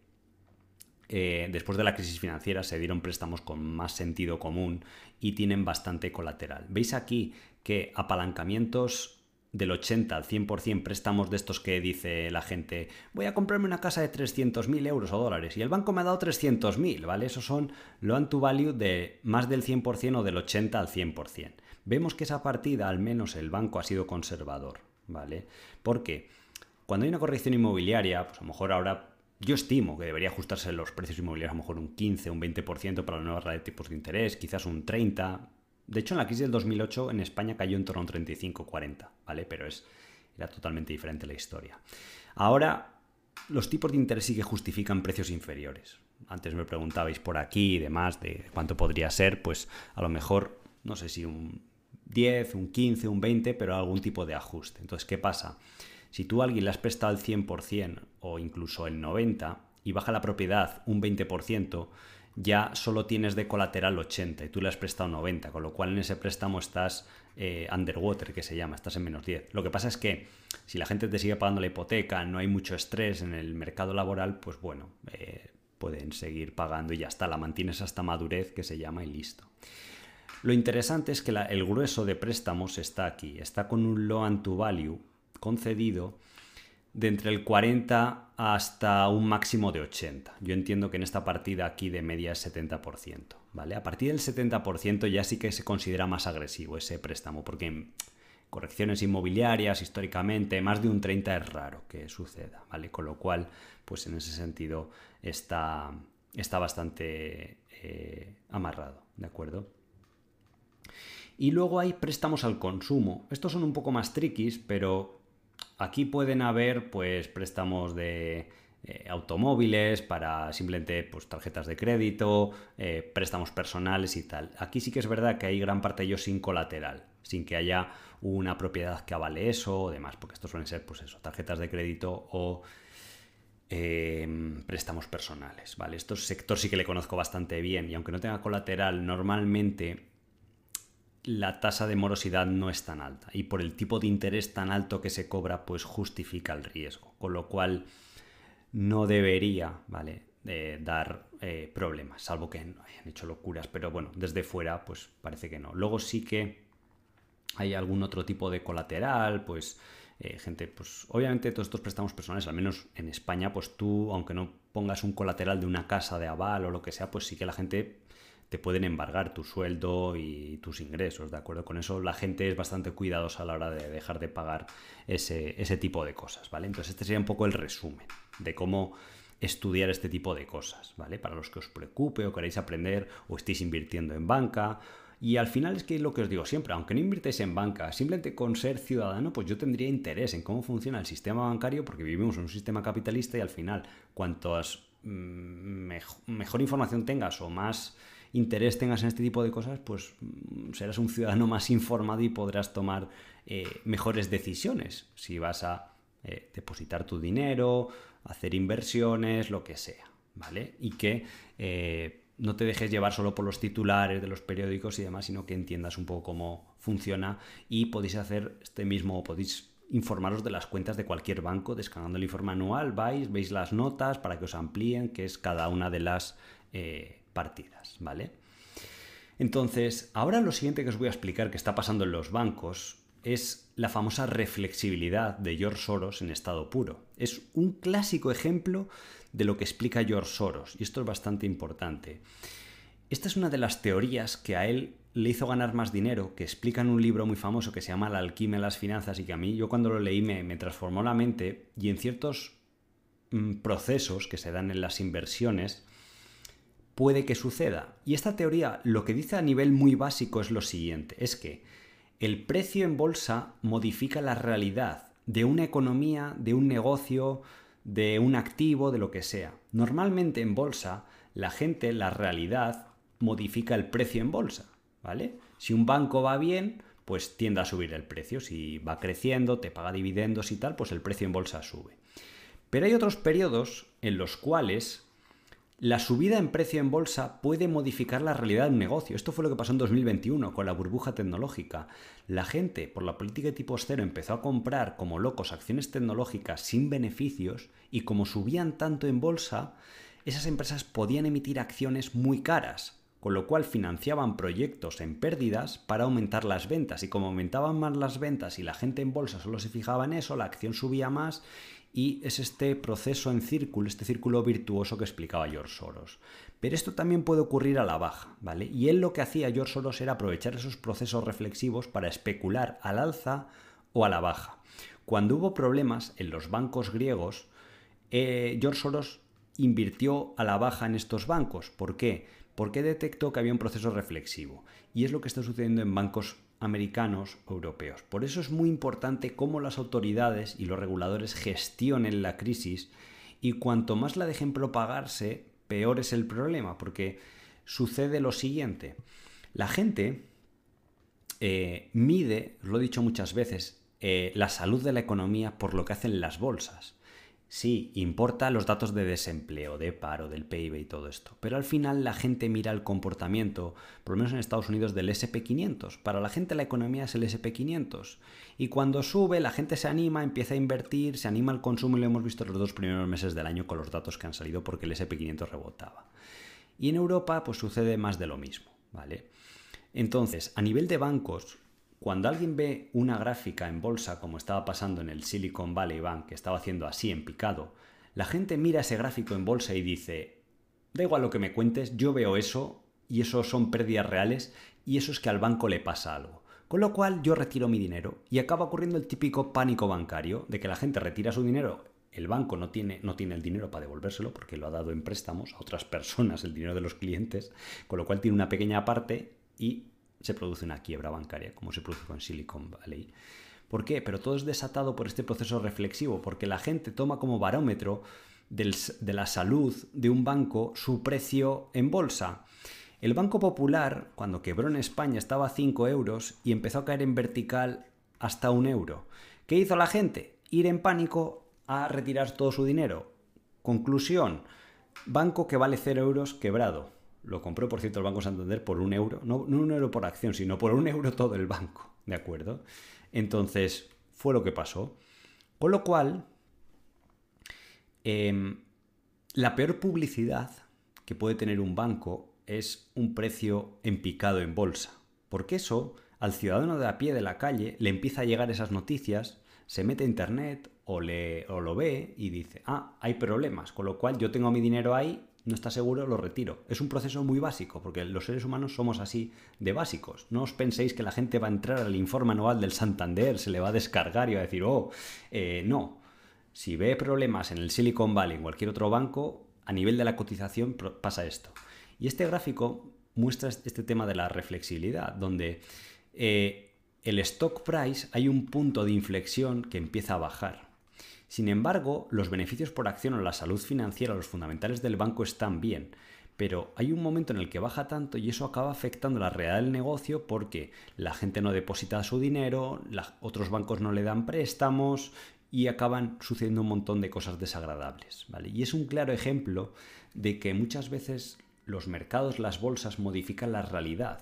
Speaker 1: eh, después de la crisis financiera se dieron préstamos con más sentido común y tienen bastante colateral. Veis aquí que apalancamientos del 80 al 100% préstamos de estos que dice la gente, voy a comprarme una casa de 300.000 euros o dólares y el banco me ha dado 300.000, ¿vale? Esos son loan to value de más del 100% o del 80 al 100%. Vemos que esa partida al menos el banco ha sido conservador, ¿vale? Porque cuando hay una corrección inmobiliaria, pues a lo mejor ahora yo estimo que debería ajustarse los precios inmobiliarios a lo mejor un 15, un 20% para la nueva red de tipos de interés, quizás un 30%. De hecho, en la crisis del 2008 en España cayó en torno a un 35-40, ¿vale? Pero es, era totalmente diferente la historia. Ahora, los tipos de interés sí que justifican precios inferiores. Antes me preguntabais por aquí y demás de cuánto podría ser, pues a lo mejor, no sé si un 10, un 15, un 20, pero algún tipo de ajuste. Entonces, ¿qué pasa? Si tú a alguien le has prestado el 100% o incluso el 90% y baja la propiedad un 20%, ya solo tienes de colateral 80 y tú le has prestado 90, con lo cual en ese préstamo estás eh, underwater, que se llama, estás en menos 10. Lo que pasa es que si la gente te sigue pagando la hipoteca, no hay mucho estrés en el mercado laboral, pues bueno, eh, pueden seguir pagando y ya está, la mantienes hasta madurez, que se llama, y listo. Lo interesante es que el grueso de préstamos está aquí, está con un loan to value concedido de entre el 40 hasta un máximo de 80. Yo entiendo que en esta partida aquí de media es 70%, ¿vale? A partir del 70% ya sí que se considera más agresivo ese préstamo, porque en correcciones inmobiliarias históricamente más de un 30 es raro que suceda, ¿vale? Con lo cual, pues en ese sentido está, está bastante eh, amarrado, ¿de acuerdo? Y luego hay préstamos al consumo. Estos son un poco más triquis, pero Aquí pueden haber pues préstamos de eh, automóviles para simplemente pues, tarjetas de crédito, eh, préstamos personales y tal. Aquí sí que es verdad que hay gran parte de ellos sin colateral, sin que haya una propiedad que avale eso o demás, porque estos suelen ser pues eso, tarjetas de crédito o em, préstamos personales, ¿vale? Estos sector sí que le conozco bastante bien y aunque no tenga colateral, normalmente la tasa de morosidad no es tan alta y por el tipo de interés tan alto que se cobra pues justifica el riesgo, con lo cual no debería, ¿vale? dar eh, problemas, salvo que hayan hecho locuras, pero bueno, desde fuera pues parece que no. Luego sí que hay algún otro tipo de colateral, pues eh, gente, pues obviamente todos estos préstamos personales, al menos en España, pues tú, aunque no pongas un colateral de una casa de aval o lo que sea, pues sí que la gente pueden embargar tu sueldo y tus ingresos, ¿de acuerdo? Con eso la gente es bastante cuidadosa a la hora de dejar de pagar ese, ese tipo de cosas, ¿vale? Entonces este sería un poco el resumen de cómo estudiar este tipo de cosas, ¿vale? Para los que os preocupe o queréis aprender o estéis invirtiendo en banca. Y al final es que lo que os digo siempre, aunque no invirtáis en banca, simplemente con ser ciudadano, pues yo tendría interés en cómo funciona el sistema bancario porque vivimos en un sistema capitalista y al final cuantos mm, mejor información tengas o más interés tengas en este tipo de cosas, pues mm, serás un ciudadano más informado y podrás tomar eh, mejores decisiones. Si vas a eh, depositar tu dinero, hacer inversiones, lo que sea, ¿vale? Y que eh, no te dejes llevar solo por los titulares de los periódicos y demás, sino que entiendas un poco cómo funciona y podéis hacer este mismo, podéis informaros de las cuentas de cualquier banco descargando el informe anual, vais, veis las notas para que os amplíen qué es cada una de las partidas, ¿vale? Entonces, ahora lo siguiente que os voy a explicar que está pasando en los bancos es la famosa reflexibilidad de George Soros en estado puro. Es un clásico ejemplo de lo que explica George Soros, y esto es bastante importante. Esta es una de las teorías que a él le hizo ganar más dinero, que explica en un libro muy famoso que se llama La alquimia de las finanzas y que a mí yo cuando lo leí me, me transformó la mente y en ciertos mm, procesos que se dan en las inversiones puede que suceda. Y esta teoría lo que dice a nivel muy básico es lo siguiente, es que el precio en bolsa modifica la realidad de una economía, de un negocio, de un activo, de lo que sea. Normalmente en bolsa la gente, la realidad, modifica el precio en bolsa, ¿vale? Si un banco va bien, pues tiende a subir el precio. Si va creciendo, te paga dividendos y tal, pues el precio en bolsa sube. Pero hay otros periodos en los cuales la subida en precio en bolsa puede modificar la realidad de un negocio. Esto fue lo que pasó en 2021 con la burbuja tecnológica. La gente, por la política de tipo cero, empezó a comprar como locos acciones tecnológicas sin beneficios y como subían tanto en bolsa, esas empresas podían emitir acciones muy caras, con lo cual financiaban proyectos en pérdidas para aumentar las ventas. Y como aumentaban más las ventas y la gente en bolsa solo se fijaba en eso, la acción subía más y es este proceso en círculo, este círculo virtuoso que explicaba George Soros. Pero esto también puede ocurrir a la baja, ¿vale? Y él lo que hacía George Soros era aprovechar esos procesos reflexivos para especular al alza o a la baja. Cuando hubo problemas en los bancos griegos, eh, George Soros invirtió a la baja en estos bancos. ¿Por qué? Porque detectó que había un proceso reflexivo. Y es lo que está sucediendo en bancos americanos o europeos. Por eso es muy importante cómo las autoridades y los reguladores gestionen la crisis y cuanto más la dejen propagarse, peor es el problema, porque sucede lo siguiente. La gente eh, mide, lo he dicho muchas veces, eh, la salud de la economía por lo que hacen las bolsas. Sí, importa los datos de desempleo, de paro, del PIB y todo esto, pero al final la gente mira el comportamiento, por lo menos en Estados Unidos, del SP500. Para la gente la economía es el SP500. Y cuando sube, la gente se anima, empieza a invertir, se anima al consumo y lo hemos visto los dos primeros meses del año con los datos que han salido porque el SP500 rebotaba. Y en Europa pues sucede más de lo mismo, ¿vale? Entonces, a nivel de bancos, cuando alguien ve una gráfica en bolsa, como estaba pasando en el Silicon Valley Bank, que estaba haciendo así en picado, la gente mira ese gráfico en bolsa y dice, da igual lo que me cuentes, yo veo eso y eso son pérdidas reales y eso es que al banco le pasa algo. Con lo cual yo retiro mi dinero y acaba ocurriendo el típico pánico bancario de que la gente retira su dinero, el banco no tiene, no tiene el dinero para devolvérselo porque lo ha dado en préstamos a otras personas, el dinero de los clientes, con lo cual tiene una pequeña parte y se produce una quiebra bancaria, como se produjo en Silicon Valley. ¿Por qué? Pero todo es desatado por este proceso reflexivo, porque la gente toma como barómetro de la salud de un banco su precio en bolsa. El Banco Popular, cuando quebró en España, estaba a 5 euros y empezó a caer en vertical hasta un euro. ¿Qué hizo la gente? Ir en pánico a retirar todo su dinero. Conclusión, banco que vale 0 euros quebrado. Lo compró, por cierto, el Banco Santander por un euro. No, no un euro por acción, sino por un euro todo el banco. ¿De acuerdo? Entonces, fue lo que pasó. Con lo cual, em, la peor publicidad que puede tener un banco es un precio en picado en bolsa. Porque eso, al ciudadano de a pie de la calle, le empieza a llegar esas noticias, se mete a internet o, le, o lo ve y dice, ah, hay problemas, con lo cual yo tengo mi dinero ahí no está seguro, lo retiro. Es un proceso muy básico, porque los seres humanos somos así de básicos. No os penséis que la gente va a entrar al informe anual del Santander, se le va a descargar y va a decir, oh, eh, no. Si ve problemas en el Silicon Valley, en cualquier otro banco, a nivel de la cotización pasa esto. Y este gráfico muestra este tema de la reflexibilidad, donde eh, el stock price hay un punto de inflexión que empieza a bajar. Sin embargo, los beneficios por acción o la salud financiera, los fundamentales del banco están bien. Pero hay un momento en el que baja tanto y eso acaba afectando la realidad del negocio porque la gente no deposita su dinero, otros bancos no le dan préstamos y acaban sucediendo un montón de cosas desagradables. ¿vale? Y es un claro ejemplo de que muchas veces los mercados, las bolsas modifican la realidad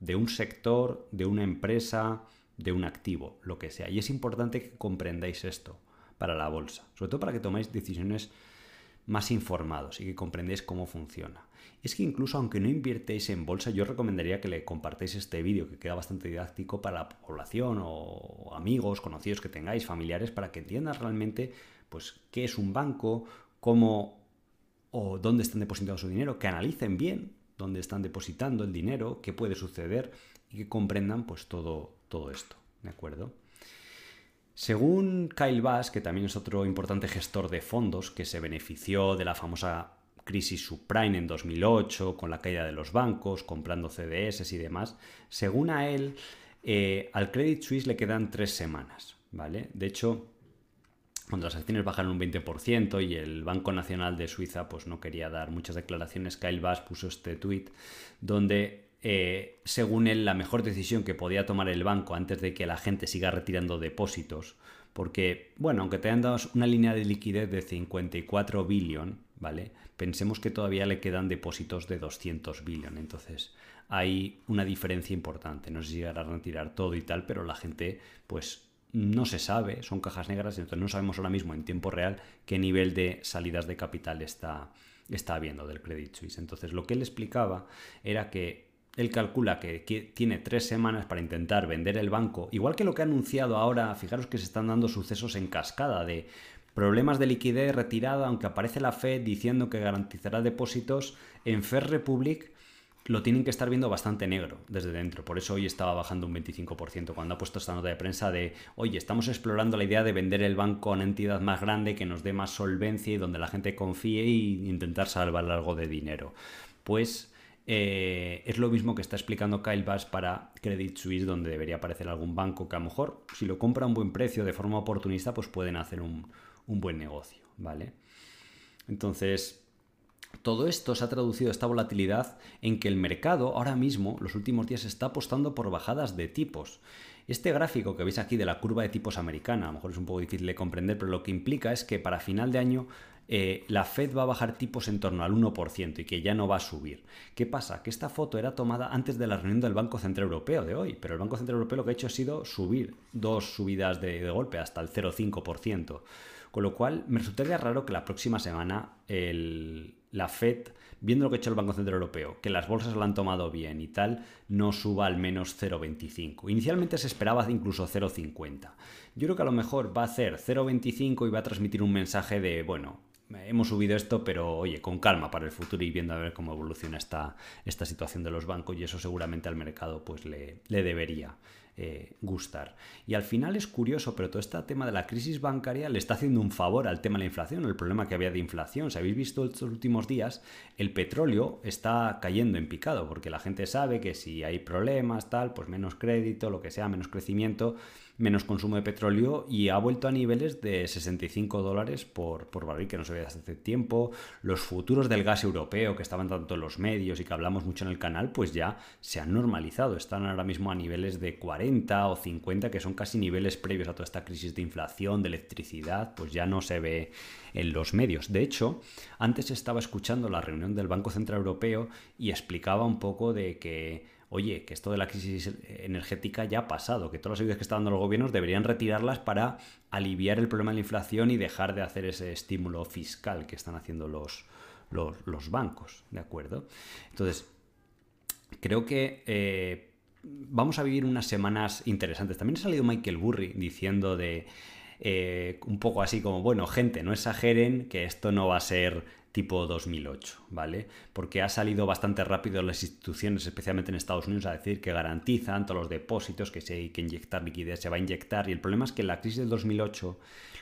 Speaker 1: de un sector, de una empresa, de un activo, lo que sea. Y es importante que comprendáis esto para la bolsa, sobre todo para que toméis decisiones más informados y que comprendáis cómo funciona. Es que incluso aunque no invirtéis en bolsa, yo recomendaría que le compartáis este vídeo que queda bastante didáctico para la población o amigos, conocidos que tengáis, familiares, para que entiendan realmente pues qué es un banco, cómo o dónde están depositando su dinero, que analicen bien dónde están depositando el dinero, qué puede suceder y que comprendan pues todo, todo esto, ¿de acuerdo? Según Kyle Bass, que también es otro importante gestor de fondos que se benefició de la famosa crisis subprime en 2008 con la caída de los bancos, comprando CDS y demás, según a él, eh, al Credit Suisse le quedan tres semanas, ¿vale? De hecho, cuando las acciones bajaron un 20% y el Banco Nacional de Suiza pues no quería dar muchas declaraciones, Kyle Bass puso este tweet donde eh, según él, la mejor decisión que podía tomar el banco antes de que la gente siga retirando depósitos, porque, bueno, aunque te hayan dado una línea de liquidez de 54 billón, ¿vale? Pensemos que todavía le quedan depósitos de 200 billón, entonces hay una diferencia importante. No sé si llegarán a retirar todo y tal, pero la gente, pues, no se sabe, son cajas negras, entonces no sabemos ahora mismo en tiempo real qué nivel de salidas de capital está, está habiendo del Credit Suisse. Entonces, lo que él explicaba era que él calcula que tiene tres semanas para intentar vender el banco, igual que lo que ha anunciado ahora, fijaros que se están dando sucesos en cascada de problemas de liquidez retirada, aunque aparece la Fed diciendo que garantizará depósitos, en Fair Republic lo tienen que estar viendo bastante negro desde dentro. Por eso hoy estaba bajando un 25% cuando ha puesto esta nota de prensa de, oye, estamos explorando la idea de vender el banco a una entidad más grande que nos dé más solvencia y donde la gente confíe y intentar salvar algo de dinero. Pues eh, es lo mismo que está explicando Kyle Bass para Credit Suisse, donde debería aparecer algún banco que a lo mejor, si lo compra a un buen precio de forma oportunista, pues pueden hacer un, un buen negocio, ¿vale? Entonces, todo esto se ha traducido esta volatilidad en que el mercado ahora mismo, los últimos días, está apostando por bajadas de tipos. Este gráfico que veis aquí de la curva de tipos americana, a lo mejor es un poco difícil de comprender, pero lo que implica es que para final de año eh, la Fed va a bajar tipos en torno al 1% y que ya no va a subir. ¿Qué pasa? Que esta foto era tomada antes de la reunión del Banco Central Europeo de hoy, pero el Banco Central Europeo lo que ha hecho ha sido subir dos subidas de, golpe hasta el 0,5%. Con lo cual me resultaría raro que la próxima semana la Fed, viendo lo que ha hecho el Banco Central Europeo, que las bolsas lo han tomado bien y tal, no suba al menos 0,25. Inicialmente se esperaba incluso 0,50. Yo creo que a lo mejor va a hacer 0,25 y va a transmitir un mensaje de, bueno, hemos subido esto, pero oye, con calma para el futuro y viendo a ver cómo evoluciona esta, esta situación de los bancos y eso seguramente al mercado pues le, le debería eh, gustar. Y al final es curioso, pero todo este tema de la crisis bancaria le está haciendo un favor al tema de la inflación, el problema que había de inflación. Si habéis visto estos últimos días, el petróleo está cayendo en picado, porque la gente sabe que si hay problemas, tal, pues menos crédito, lo que sea, menos crecimiento, menos consumo de petróleo y ha vuelto a niveles de 65 dólares por, por barril que no se veía hace tiempo. Los futuros del gas europeo que estaban tanto en los medios y que hablamos mucho en el canal, pues ya se han normalizado. Están ahora mismo a niveles de 40 o 50, que son casi niveles previos a toda esta crisis de inflación, de electricidad, pues ya no se ve en los medios. De hecho, antes estaba escuchando la reunión del Banco Central Europeo y explicaba un poco de que oye, que esto de la crisis energética ya ha pasado, que todas las ayudas que están dando los gobiernos deberían retirarlas para aliviar el problema de la inflación y dejar de hacer ese estímulo fiscal que están haciendo los, los, bancos, ¿de acuerdo? Entonces, creo que... Eh, vamos a vivir unas semanas interesantes. También ha salido Michael Burry diciendo de eh, un poco así como, bueno, gente, no exageren que esto no va a ser tipo 2008, ¿vale? Porque ha salido bastante rápido las instituciones, especialmente en Estados Unidos, a decir que garantizan todos los depósitos, que si hay que inyectar liquidez se va a inyectar. Y el problema es que en la crisis del 2008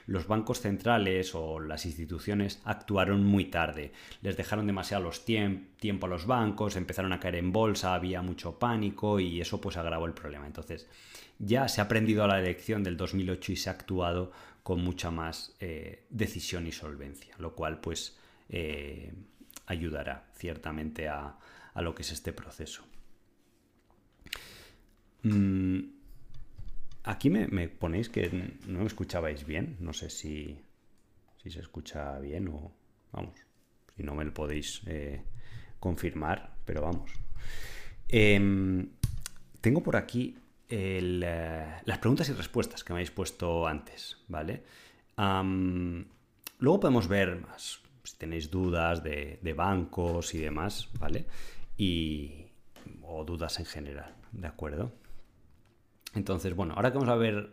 Speaker 1: los bancos centrales o las instituciones actuaron muy tarde. Les dejaron demasiado los tiempo a los bancos, empezaron a caer en bolsa, había mucho pánico y eso pues agravó el problema. Entonces ya se ha aprendido a la elección del 2008 y se ha actuado con mucha más eh, decisión y solvencia, lo cual pues eh, ayudará ciertamente a, lo que es este proceso. Mm, aquí me, ponéis que no me escuchabais bien, no sé si, si se escucha bien o vamos, si no me lo podéis eh, confirmar, pero vamos. Em, tengo por aquí eh, las preguntas y respuestas que me habéis puesto antes, ¿vale? luego podemos ver más, si tenéis dudas de, bancos y demás, ¿vale? Y, o dudas en general, ¿de acuerdo? Entonces, bueno, ahora que vamos a ver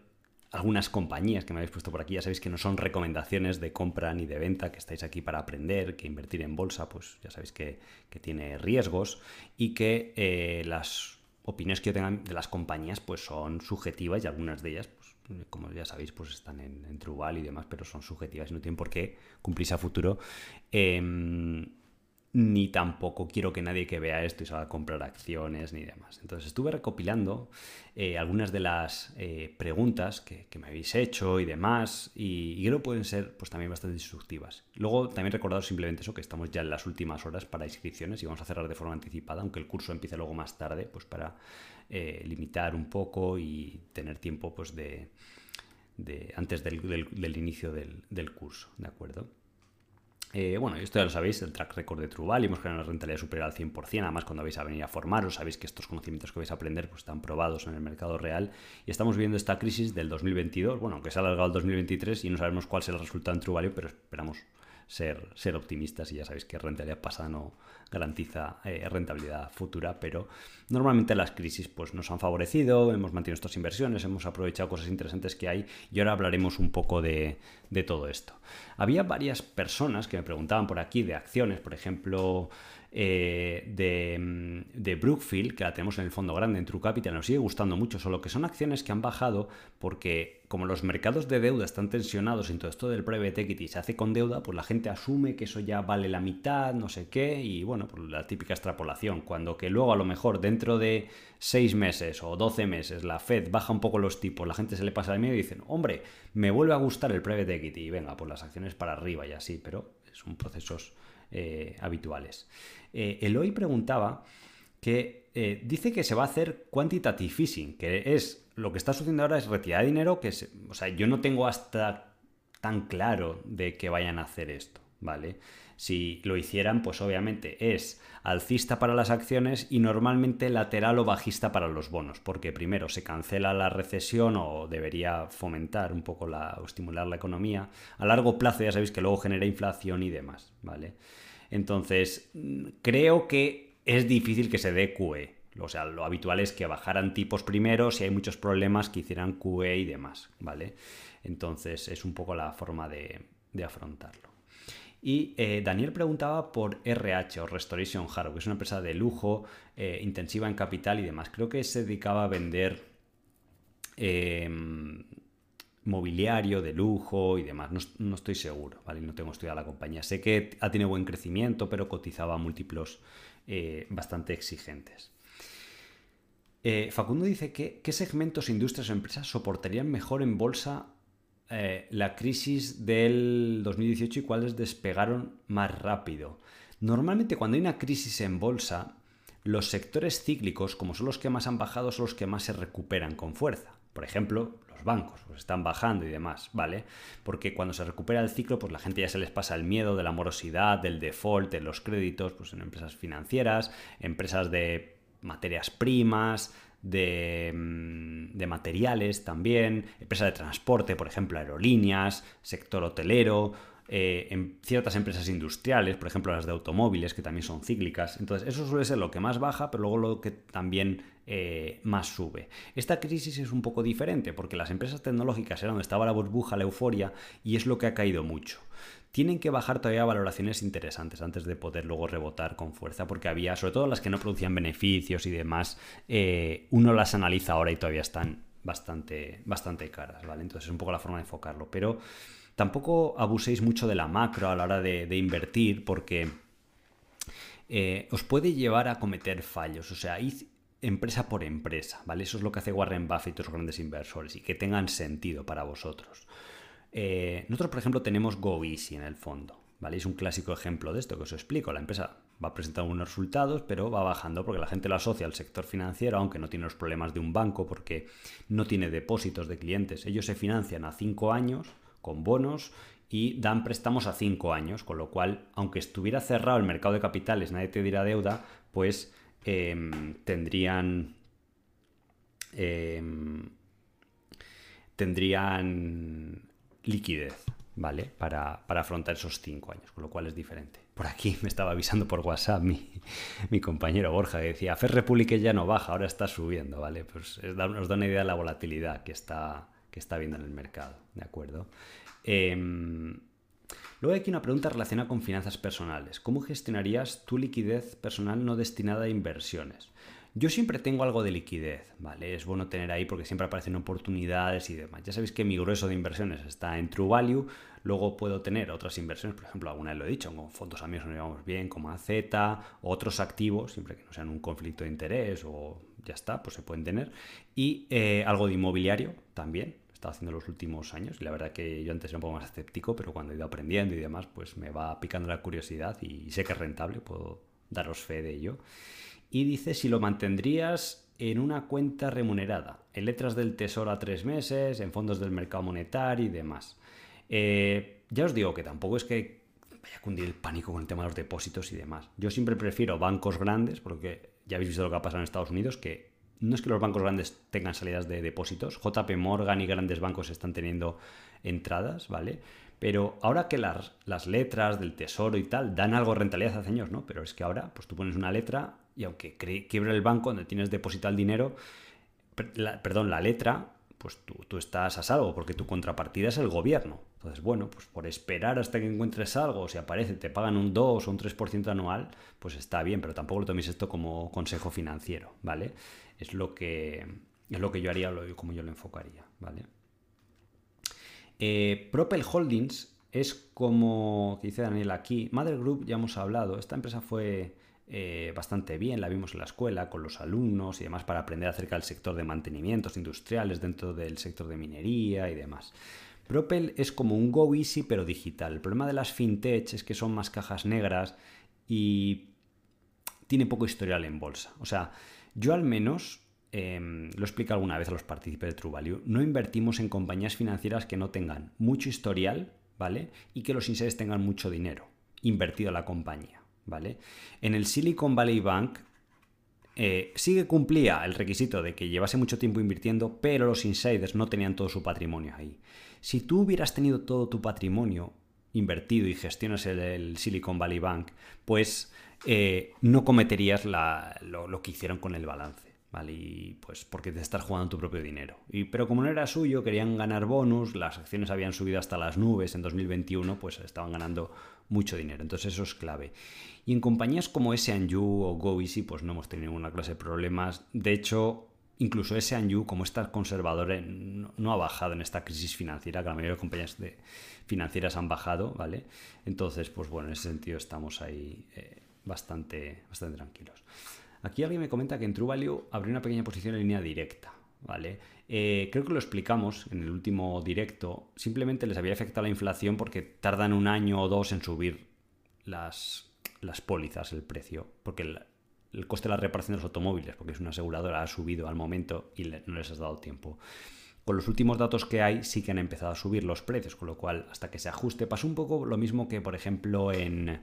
Speaker 1: algunas compañías que me habéis puesto por aquí, ya sabéis que no son recomendaciones de compra ni de venta, que estáis aquí para aprender, que invertir en bolsa, pues ya sabéis que, tiene riesgos y que eh, las opiniones que yo tenga de las compañías pues son subjetivas y algunas de ellas, pues, como ya sabéis, pues están en, Trubal y demás, pero son subjetivas y no tienen por qué cumplirse a futuro. Em, ni tampoco quiero que nadie que vea esto y salga a comprar acciones ni demás. Entonces estuve recopilando eh, algunas de las eh, preguntas que, me habéis hecho y demás y, creo que pueden ser pues también bastante instructivas. Luego también recordad simplemente eso, que estamos ya en las últimas horas para inscripciones y vamos a cerrar de forma anticipada, aunque el curso empiece luego más tarde, pues para eh, limitar un poco y tener tiempo pues de, antes del, inicio del, curso, ¿de acuerdo? Eh, bueno, esto ya lo sabéis, el track record de Trubal, hemos generado una rentabilidad superior al 100%, además cuando vais a venir a formaros, sabéis que estos conocimientos que vais a aprender pues, están probados en el mercado real, y estamos viendo esta crisis del 2022, bueno, aunque se ha alargado el 2023 y no sabemos cuál será el resultado en Truvalio, pero esperamos ser, ser optimistas y ya sabéis que rentabilidad pasada no garantiza eh, rentabilidad futura, pero normalmente las crisis pues, nos han favorecido, hemos mantenido nuestras inversiones, hemos aprovechado cosas interesantes que hay y ahora hablaremos un poco de, de todo esto. Había varias personas que me preguntaban por aquí de acciones, por ejemplo, eh, mm, de, Brookfield, que la tenemos en el fondo grande, en True Capital, nos sigue gustando mucho, solo que son acciones que han bajado porque como los mercados de deuda están tensionados en todo esto del private equity se hace con deuda, pues la gente asume que eso ya vale la mitad, no sé qué, y bueno, pues la típica extrapolación, cuando que luego a lo mejor dentro de 6 meses o 12 meses la Fed baja un poco los tipos, la gente se le pasa el miedo y dicen, hombre, me vuelve a gustar el private equity, y venga, pues las acciones para arriba y así, pero son procesos eh, habituales. Eh, Eloy preguntaba que eh, dice que se va a hacer quantitative easing, que es lo que está sucediendo ahora es retirar dinero, que o sea, yo no tengo hasta tan claro de que vayan a hacer esto, ¿vale? Si lo hicieran, pues obviamente es alcista para las acciones y normalmente lateral o bajista para los bonos, porque primero se cancela la recesión o debería fomentar un poco la, o estimular la economía. A largo plazo ya sabéis que luego genera inflación y demás, ¿vale? Entonces, creo que es difícil que se dé QE. O sea, lo habitual es que bajaran tipos primero, si hay muchos problemas, que hicieran QE y demás, ¿vale? Entonces, es un poco la forma de, afrontarlo. Y eh, Daniel preguntaba por RH o Restoration Hardware, que es una empresa de lujo, eh, intensiva en capital y demás. Creo que se dedicaba a vender em, mobiliario de lujo y demás. No, estoy seguro, ¿vale? No tengo estudiado la compañía. Sé que ha tenido buen crecimiento, pero cotizaba múltiplos eh, bastante exigentes. Facundo dice que qué segmentos, industrias o empresas soportarían mejor en bolsa eh, la crisis del 2018 y cuáles despegaron más rápido. Normalmente cuando hay una crisis en bolsa, los sectores cíclicos, como son los que más han bajado, son los que más se recuperan con fuerza. Por ejemplo, bancos, pues están bajando y demás, ¿vale? Porque cuando se recupera el ciclo, pues la gente ya se les pasa el miedo de la morosidad, del default, de los créditos, pues en empresas financieras, empresas de materias primas, de, mm, de, materiales también, empresas de transporte, por ejemplo, aerolíneas, sector hotelero, eh, en ciertas empresas industriales, por ejemplo las de automóviles, que también son cíclicas. Entonces, eso suele ser lo que más baja, pero luego lo que también eh, más sube. Esta crisis es un poco diferente, porque las empresas tecnológicas era donde estaba la burbuja, la euforia, y es lo que ha caído mucho tienen que bajar todavía valoraciones interesantes antes de poder luego rebotar con fuerza, porque había, sobre todo las que no producían beneficios y demás, eh, uno las analiza ahora y todavía están bastante, bastante caras, ¿vale? Entonces es un poco la forma de enfocarlo, pero Tampoco abuséis mucho de la macro a la hora de, invertir porque eh, os puede llevar a cometer fallos. O sea, id empresa por empresa, ¿vale? Eso es lo que hace Warren Buffett y los grandes inversores y que tengan sentido para vosotros. Eh, nosotros, por ejemplo, tenemos GoEasy en el fondo, ¿vale? Es un clásico ejemplo de esto que os explico. La empresa va a presentar unos resultados, pero va bajando porque la gente lo asocia al sector financiero, aunque no tiene los problemas de un banco porque no tiene depósitos de clientes. Ellos se financian a cinco años con bonos y dan préstamos a cinco años, con lo cual, aunque estuviera cerrado el mercado de capitales, nadie te dirá deuda, pues em, tendrían... Em, tendrían liquidez, ¿vale? Para, afrontar esos cinco años, con lo cual es diferente. Por aquí me estaba avisando por WhatsApp mi, (laughs) compañero Borja, que decía, Fer Republic ya no baja, ahora está subiendo, ¿vale? Pues nos da una idea de la volatilidad que está, que está viendo en el mercado, ¿de acuerdo? Em, luego hay aquí una pregunta relacionada con finanzas personales. ¿Cómo gestionarías tu liquidez personal no destinada a inversiones? Yo siempre tengo algo de liquidez, ¿vale? Es bueno tener ahí porque siempre aparecen oportunidades y demás. Ya sabéis que mi grueso de inversiones está en True Value, luego puedo tener otras inversiones, por ejemplo, alguna vez lo he dicho, con fondos amigos nos llevamos bien, como AZ, otros activos, siempre que no sean un conflicto de interés o ya está, pues se pueden tener. Y eh, algo de inmobiliario también, haciendo los últimos años. Y la verdad que yo antes era un poco más escéptico, pero cuando he ido aprendiendo y demás, pues me va picando la curiosidad y sé que es rentable, puedo daros fe de ello. Y dice si lo mantendrías en una cuenta remunerada, en letras del tesoro a tres meses, en fondos del mercado monetario y demás. Eh, ya os digo que tampoco es que vaya a cundir el pánico con el tema de los depósitos y demás. Yo siempre prefiero bancos grandes, porque ya habéis visto lo que ha pasado en Estados Unidos, que no es que los bancos grandes tengan salidas de depósitos, JP Morgan y grandes bancos están teniendo entradas, ¿vale? Pero ahora que las, las letras del tesoro y tal dan algo de rentabilidad hace años, ¿no? Pero es que ahora, pues tú pones una letra y aunque quiebre el banco donde tienes depositado el dinero, perdón, la letra, pues tú, tú, estás a salvo porque tu contrapartida es el gobierno. Entonces, bueno, pues por esperar hasta que encuentres algo, si aparece, te pagan un 2 o un 3% anual, pues está bien, pero tampoco lo toméis esto como consejo financiero, ¿vale? es lo que, es lo que yo haría, como yo lo enfocaría, ¿vale? Eh, Propel Holdings es como dice Daniel aquí, Mother Group ya hemos hablado, esta empresa fue eh, bastante bien, la vimos en la escuela con los alumnos y demás para aprender acerca del sector de mantenimientos industriales dentro del sector de minería y demás. Propel es como un Go Easy pero digital. El problema de las fintech es que son más cajas negras y tiene poco historial en bolsa. O sea, yo al menos, em, lo explico alguna vez a los partícipes de True Value, no invertimos en compañías financieras que no tengan mucho historial, ¿vale? Y que los insiders tengan mucho dinero invertido en la compañía, ¿vale? En el Silicon Valley Bank eh, sí que cumplía el requisito de que llevase mucho tiempo invirtiendo, pero los insiders no tenían todo su patrimonio ahí. Si tú hubieras tenido todo tu patrimonio invertido y gestionas el Silicon Valley Bank, pues eh, no cometerías lo, que hicieron con el balance. ¿Vale? Y pues porque te estás jugando tu propio dinero. Y, pero como no era suyo, querían ganar bonus, las acciones habían subido hasta las nubes en 2021, pues estaban ganando mucho dinero. Entonces eso es clave. Y en compañías como S&U o GoEasy, pues no hemos tenido ninguna clase de problemas. De hecho, incluso S&U, como está conservador, eh, no, ha bajado en esta crisis financiera, que la mayoría de compañías financieras han bajado, ¿vale? Entonces, pues bueno, en ese sentido estamos ahí... Eh, bastante, bastante tranquilos. Aquí alguien me comenta que en True Value abrió una pequeña posición en línea directa. ¿Vale? Eh, creo que lo explicamos en el último directo. Simplemente les había afectado la inflación porque tardan un año o dos en subir las, las pólizas, el precio. Porque el, coste de la reparación de los automóviles, porque es una aseguradora, ha subido al momento y no les has dado tiempo. Con los últimos datos que hay sí que han empezado a subir los precios, con lo cual hasta que se ajuste pasó un poco lo mismo que por ejemplo en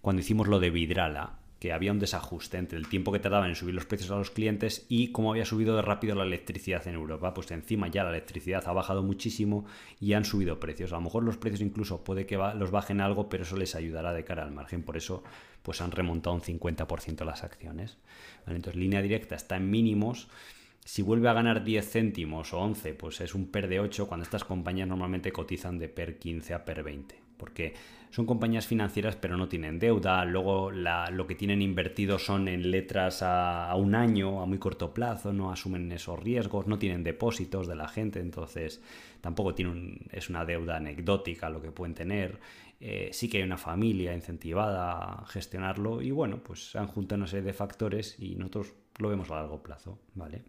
Speaker 1: cuando hicimos lo de Vidrala, que había un desajuste entre el tiempo que tardaban en subir los precios a los clientes y cómo había subido de rápido la electricidad en Europa. Pues encima ya la electricidad ha bajado muchísimo y han subido precios. A lo mejor los precios incluso puede que los bajen algo, pero eso les ayudará de cara al margen. Por eso pues han remontado un 50% las acciones. entonces línea directa está en mínimos. Si vuelve a ganar 10 céntimos o 11, pues es un PER de 8 cuando estas compañías normalmente cotizan de PER 15 a PER 20 porque son compañías financieras pero no tienen deuda, luego lo que tienen invertido son en letras a, un año, a muy corto plazo, no asumen esos riesgos, no tienen depósitos de la gente, entonces tampoco tiene es una deuda anecdótica lo que pueden tener. Eh, sí que hay una familia incentivada a gestionarlo y bueno, pues se han juntado una serie de factores y nosotros lo vemos a largo plazo, ¿vale?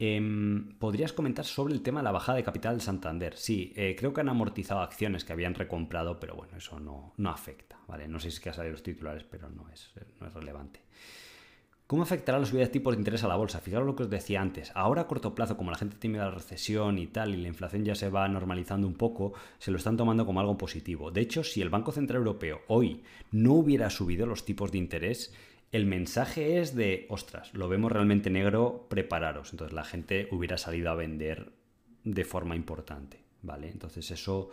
Speaker 1: Em, ¿Podrías comentar sobre el tema de la bajada de capital del Santander? Sí, eh, creo que han amortizado acciones que habían recomprado, pero bueno, eso no, no afecta, ¿vale? No sé si es que ha salido los titulares, pero no es, no es relevante. ¿Cómo afectará la subida de tipos de interés a la bolsa? Fijaros lo que os decía antes. Ahora a corto plazo, como la gente tiene la recesión y tal, y la inflación ya se va normalizando un poco, se lo están tomando como algo positivo. De hecho, si el Banco Central Europeo hoy no hubiera subido los tipos de interés, el mensaje es de, ostras, lo vemos realmente negro, prepararos. Entonces la gente hubiera salido a vender de forma importante. ¿Vale? Entonces eso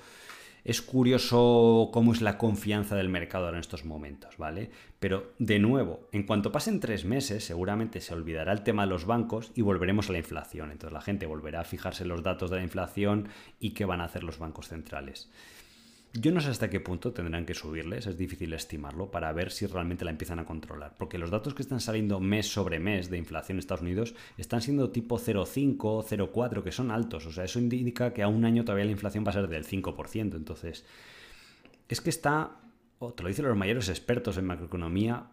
Speaker 1: es curioso cómo es la confianza del mercado en estos momentos, ¿vale? Pero de nuevo, en cuanto pasen tres meses, seguramente se olvidará el tema de los bancos y volveremos a la inflación. Entonces la gente volverá a fijarse en los datos de la inflación y qué van a hacer los bancos centrales. Yo no sé hasta qué punto tendrán que subirles, es difícil estimarlo, para ver si realmente la empiezan a controlar. Porque los datos que están saliendo mes sobre mes de inflación en Estados Unidos están siendo tipo 0,5, 0,4, que son altos. O sea, eso indica que a un año todavía la inflación va a ser del 5%. Entonces, es que está, o te lo dicen los mayores expertos en macroeconomía,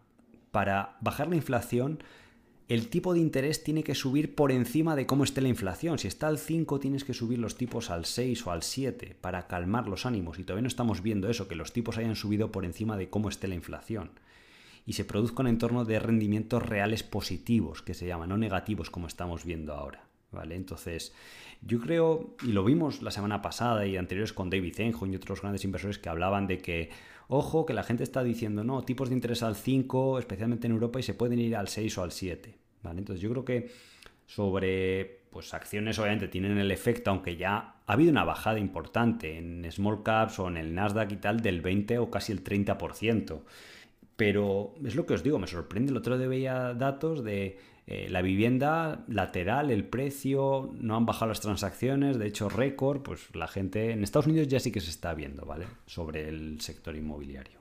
Speaker 1: para bajar la inflación el tipo de interés tiene que subir por encima de cómo esté la inflación. Si está al 5 tienes que subir los tipos al 6 o al 7 para calmar los ánimos. Y todavía no estamos viendo eso, que los tipos hayan subido por encima de cómo esté la inflación. Y se produzca un entorno de rendimientos reales positivos, que se llaman, no negativos como estamos viendo ahora. ¿Vale? Entonces, yo creo, y lo vimos la semana pasada y anteriores con David Enjo y otros grandes inversores que hablaban de que, ojo, que la gente está diciendo, no, tipos de interés al 5, especialmente en Europa, y se pueden ir al 6 o al 7. Entonces yo creo que sobre pues acciones obviamente tienen el efecto, aunque ya ha habido una bajada importante en small caps o en el Nasdaq y tal del 20 o casi el 30%. Pero es lo que os digo, me sorprende. El otro día veía datos de eh, la vivienda lateral, el precio, no han bajado las transacciones, de hecho récord, pues la gente en Estados Unidos ya sí que se está viendo, ¿vale? Sobre el sector inmobiliario.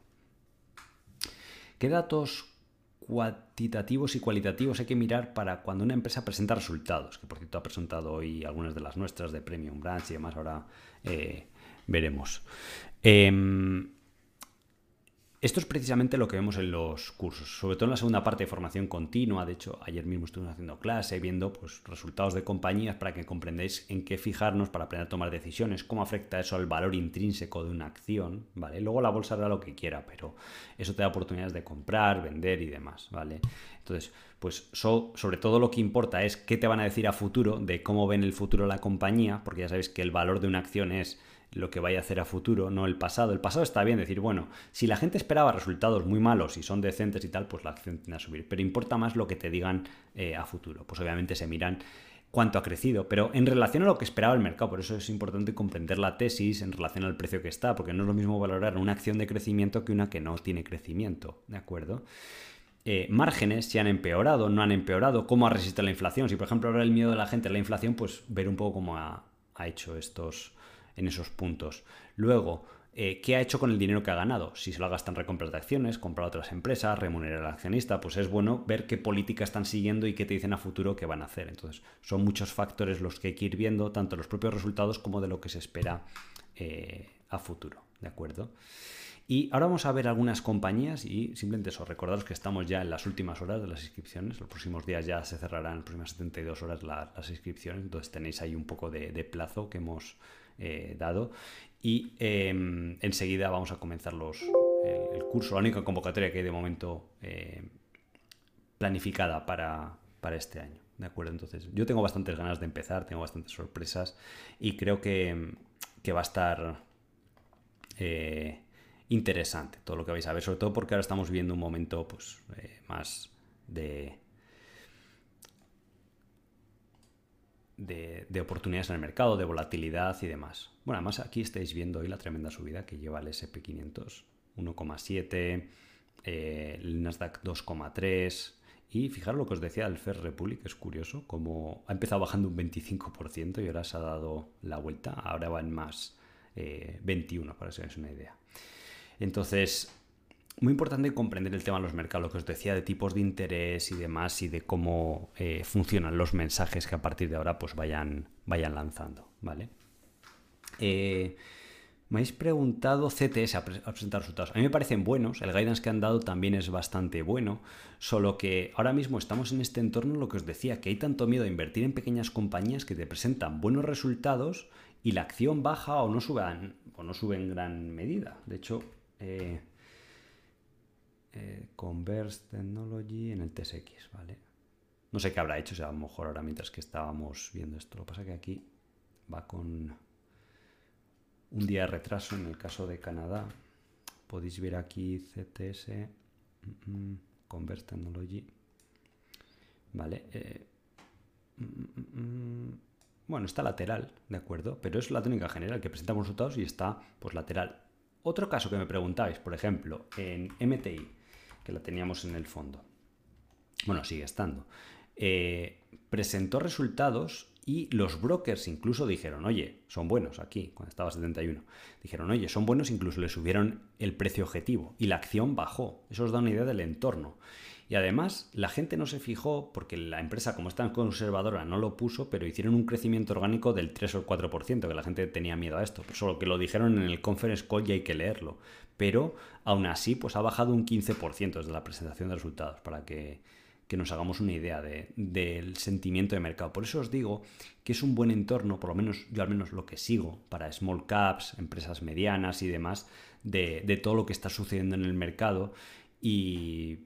Speaker 1: ¿Qué datos cuantitativos y cualitativos hay que mirar para cuando una empresa presenta resultados, que por cierto ha presentado hoy algunas de las nuestras de Premium Branch y demás, ahora eh, veremos. Em, esto es precisamente lo que vemos en los cursos, sobre todo en la segunda parte de formación continua. De hecho, ayer mismo estuvimos haciendo clase viendo pues, resultados de compañías para que comprendáis en qué fijarnos para aprender a tomar decisiones, cómo afecta eso al valor intrínseco de una acción. ¿vale? Luego la bolsa hará lo que quiera, pero eso te da oportunidades de comprar, vender y demás. ¿vale? Entonces, pues sobre todo lo que importa es qué te van a decir a futuro de cómo ven el futuro la compañía, porque ya sabéis que el valor de una acción es lo que vaya a hacer a futuro, no el pasado. El pasado está bien decir, bueno, si la gente esperaba resultados muy malos y son decentes y tal, pues la acción tiende a subir. Pero importa más lo que te digan eh, a futuro. Pues obviamente se miran cuánto ha crecido, pero en relación a lo que esperaba el mercado, por eso es importante comprender la tesis en relación al precio que está, porque no es lo mismo valorar una acción de crecimiento que una que no tiene crecimiento, ¿de acuerdo? Eh, márgenes, si han empeorado, no han empeorado, cómo ha resistido la inflación. Si por ejemplo ahora el miedo de la gente a la inflación, pues ver un poco cómo ha hecho estos, en esos puntos. Luego, eh, ¿qué ha hecho con el dinero que ha ganado? Si se lo gastan en recompras de acciones, comprar otras empresas, remunerar al accionista, pues es bueno ver qué política están siguiendo y qué te dicen a futuro que van a hacer. Entonces, son muchos factores los que hay que ir viendo, tanto los propios resultados como de lo que se espera eh, a futuro. ¿De acuerdo? Y ahora vamos a ver algunas compañías y simplemente eso, recordaros que estamos ya en las últimas horas de las inscripciones, los próximos días ya se cerrarán, las próximas 72 horas las inscripciones, entonces tenéis ahí un poco de plazo que hemos eh, dado. Y em, enseguida vamos a comenzar los, el, curso, la única convocatoria que hay de momento eh, planificada para, este año. ¿De acuerdo? Entonces, yo tengo bastantes ganas de empezar, tengo bastantes sorpresas y creo que, va a estar eh, interesante todo lo que vais a ver, sobre todo porque ahora estamos viendo un momento pues, más de, de, oportunidades en el mercado, de volatilidad y demás. Bueno, además aquí estáis viendo hoy la tremenda subida que lleva el SP500, 1,7, eh, el Nasdaq 2,3. Y fijaros lo que os decía del Fair Republic, es curioso, como ha empezado bajando un 25% y ahora se ha dado la vuelta, ahora va en más 21, eh, para que hagáis una idea. Entonces, muy importante comprender el tema de los mercados, lo que os decía de tipos de interés y demás y de cómo eh, funcionan los mensajes que a partir de ahora pues vayan, vayan lanzando, ¿vale? Eh, Me habéis preguntado CTS a, presentar resultados. A mí me parecen buenos, el guidance que han dado también es bastante bueno, solo que ahora mismo estamos en este entorno, lo que os decía, que hay tanto miedo a invertir en pequeñas compañías que te presentan buenos resultados y la acción baja o no sube, o no sube en gran medida. De hecho, eh, eh, Converse Technology en el TSX, ¿vale? No sé qué habrá hecho, o sea, a lo mejor ahora mientras que estábamos viendo esto. Lo que pasa que aquí va con un día de retraso en el caso de Canadá. Podéis ver aquí CTS, mm, mm, Converse Technology. Vale. Eh, mm, bueno, está lateral, ¿de acuerdo? Pero es la tónica general que presentamos resultados y está pues lateral. Otro caso que me preguntáis, por ejemplo, en MTI, que la teníamos en el fondo. Bueno, sigue estando. Eh, presentó resultados y los brokers incluso dijeron, oye, son buenos aquí, cuando estaba 71. Dijeron, oye, son buenos, incluso le subieron el precio objetivo y la acción bajó. Eso os da una idea del entorno. Y además, la gente no se fijó, porque la empresa, como es tan conservadora, no lo puso, pero hicieron un crecimiento orgánico del 3 o el 4%, que la gente tenía miedo a esto. Solo que lo dijeron en el conference call y hay que leerlo. Pero aún así, pues ha bajado un 15% desde la presentación de resultados, para que que nos hagamos una idea del sentimiento de mercado. Por eso os digo que es un buen entorno, por lo menos yo al menos lo que sigo, para small caps, empresas medianas y demás, de, todo lo que está sucediendo en el mercado. Y,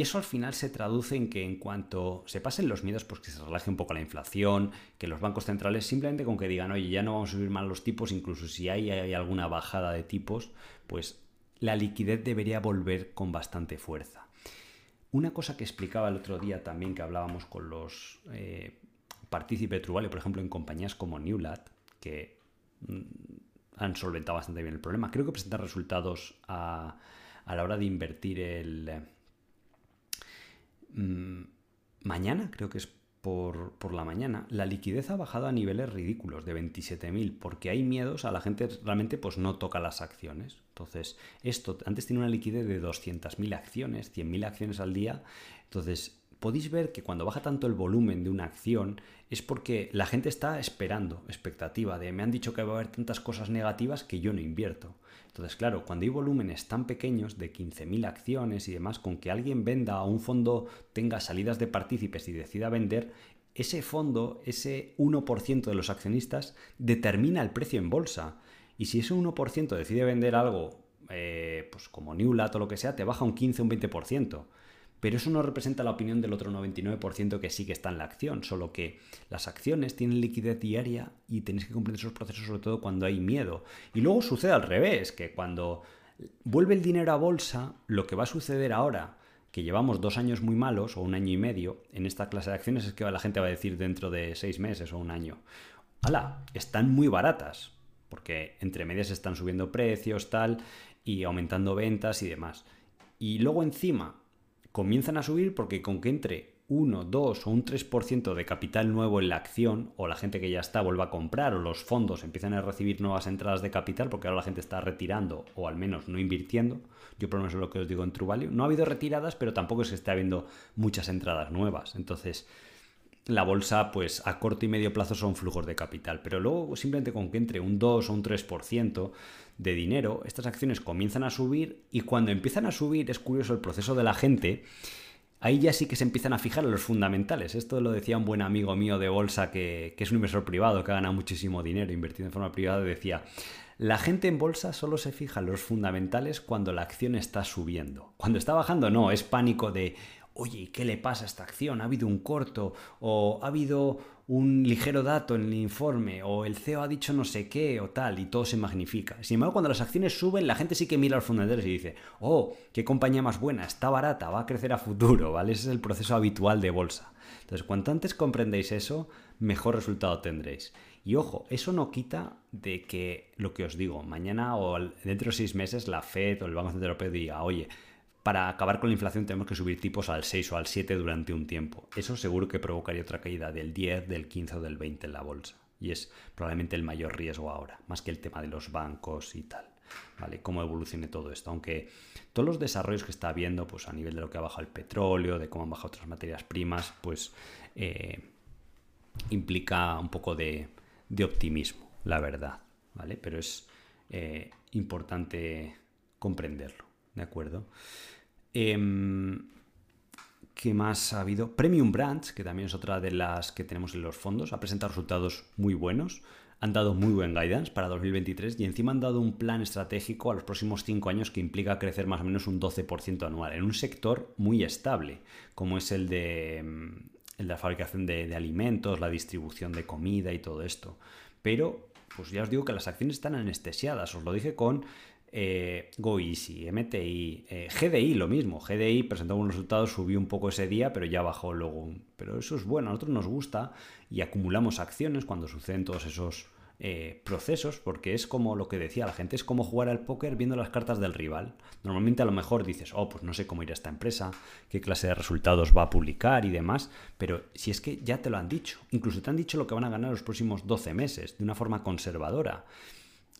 Speaker 1: eso al final se traduce en que en cuanto se pasen los miedos, pues que se relaje un poco la inflación, que los bancos centrales simplemente con que digan, oye, ya no vamos a subir más los tipos, incluso si hay, hay alguna bajada de tipos, pues la liquidez debería volver con bastante fuerza. Una cosa que explicaba el otro día también que hablábamos con los eh, partícipes por ejemplo, en compañías como Newlat, que mm, han solventado bastante bien el problema. Creo que presentan resultados a, la hora de invertir el... Mm, mañana, creo que es por, la mañana, la liquidez ha bajado a niveles ridículos de 27.000 porque hay miedos, a la gente realmente pues no toca las acciones. Entonces, esto antes tiene una liquidez de 200.000 acciones, 100.000 acciones al día. Entonces, podéis ver que cuando baja tanto el volumen de una acción es porque la gente está esperando, expectativa de me han dicho que va a haber tantas cosas negativas que yo no invierto. Entonces, claro, cuando hay volúmenes tan pequeños de 15.000 acciones y demás, con que alguien venda o un fondo tenga salidas de partícipes y decida vender, ese fondo, ese 1% de los accionistas, determina el precio en bolsa. Y si ese 1% decide vender algo, eh, pues como Newlat o lo que sea, te baja un 15 o un 20% pero eso no representa la opinión del otro 99% que sí que está en la acción, solo que las acciones tienen liquidez diaria y tenéis que comprender esos procesos sobre todo cuando hay miedo. Y luego sucede al revés, que cuando vuelve el dinero a bolsa, lo que va a suceder ahora, que llevamos dos años muy malos o un año y medio en esta clase de acciones, es que la gente va a decir dentro de seis meses o un año, ¡hala! Están muy baratas, porque entre medias están subiendo precios, tal, y aumentando ventas y demás. Y luego encima comienzan a subir porque con que entre 1, 2 o un 3% de capital nuevo en la acción, o la gente que ya está vuelva a comprar, o los fondos empiezan a recibir nuevas entradas de capital, porque ahora la gente está retirando, o al menos no invirtiendo. Yo por lo menos es lo que os digo en True Value. No ha habido retiradas, pero tampoco es que esté habiendo muchas entradas nuevas. Entonces, la bolsa, pues a corto y medio plazo son flujos de capital, pero luego simplemente con que entre un 2 o un 3% de dinero, estas acciones comienzan a subir y cuando empiezan a subir, es curioso el proceso de la gente, ahí ya sí que se empiezan a fijar en los fundamentales. Esto lo decía un buen amigo mío de bolsa que, que es un inversor privado que ha ganado muchísimo dinero invertido en forma privada, decía, la gente en bolsa solo se fija en los fundamentales cuando la acción está subiendo. Cuando está bajando, no, es pánico de, oye, ¿qué le pasa a esta acción? ¿Ha habido un corto? ¿O ha habido un ligero dato en el informe? ¿O el CEO ha dicho no sé qué? O tal, y todo se magnifica. Sin embargo, cuando las acciones suben, la gente sí que mira a los fundadores y dice, oh, qué compañía más buena, está barata, va a crecer a futuro, ¿vale? Ese es el proceso habitual de bolsa. Entonces, cuanto antes comprendéis eso, mejor resultado tendréis. Y ojo, eso no quita de que lo que os digo, mañana o dentro de seis meses la Fed o el Banco Central Europeo diga, oye, para acabar con la inflación tenemos que subir tipos al 6 o al 7 durante un tiempo. Eso seguro que provocaría otra caída del 10, del 15 o del 20 en la bolsa. Y es probablemente el mayor riesgo ahora, más que el tema de los bancos y tal. ¿Vale? Cómo evolucione todo esto. Aunque todos los desarrollos que está habiendo, pues a nivel de lo que ha bajado el petróleo, de cómo han bajado otras materias primas, pues eh, implica un poco de, optimismo, la verdad. ¿Vale? Pero es, eh, importante comprenderlo, ¿de acuerdo? Em, ¿Qué más ha habido? Premium Brands, que también es otra de las que tenemos en los fondos, ha presentado resultados muy buenos han dado muy buen guidance para 2023 y encima han dado un plan estratégico a los próximos 5 años que implica crecer más o menos un 12% anual en un sector muy estable, como es el de, mm, la fabricación de, alimentos, la distribución de comida y todo esto. Pero, pues ya os digo que las acciones están anestesiadas, os lo dije con eh, GoEasy, MTI, eh, GDI lo mismo. GDI presentó unos resultados, subió un poco ese día, pero ya bajó luego. Pero eso es bueno, a nosotros nos gusta y acumulamos acciones cuando suceden todos esos eh, procesos, porque es como lo que decía la gente, es como jugar al póker viendo las cartas del rival. Normalmente a lo mejor dices, oh, pues no sé cómo irá esta empresa, qué clase de resultados va a publicar y demás, pero si es que ya te lo han dicho, incluso te han dicho lo que van a ganar los próximos 12 meses, de una forma conservadora.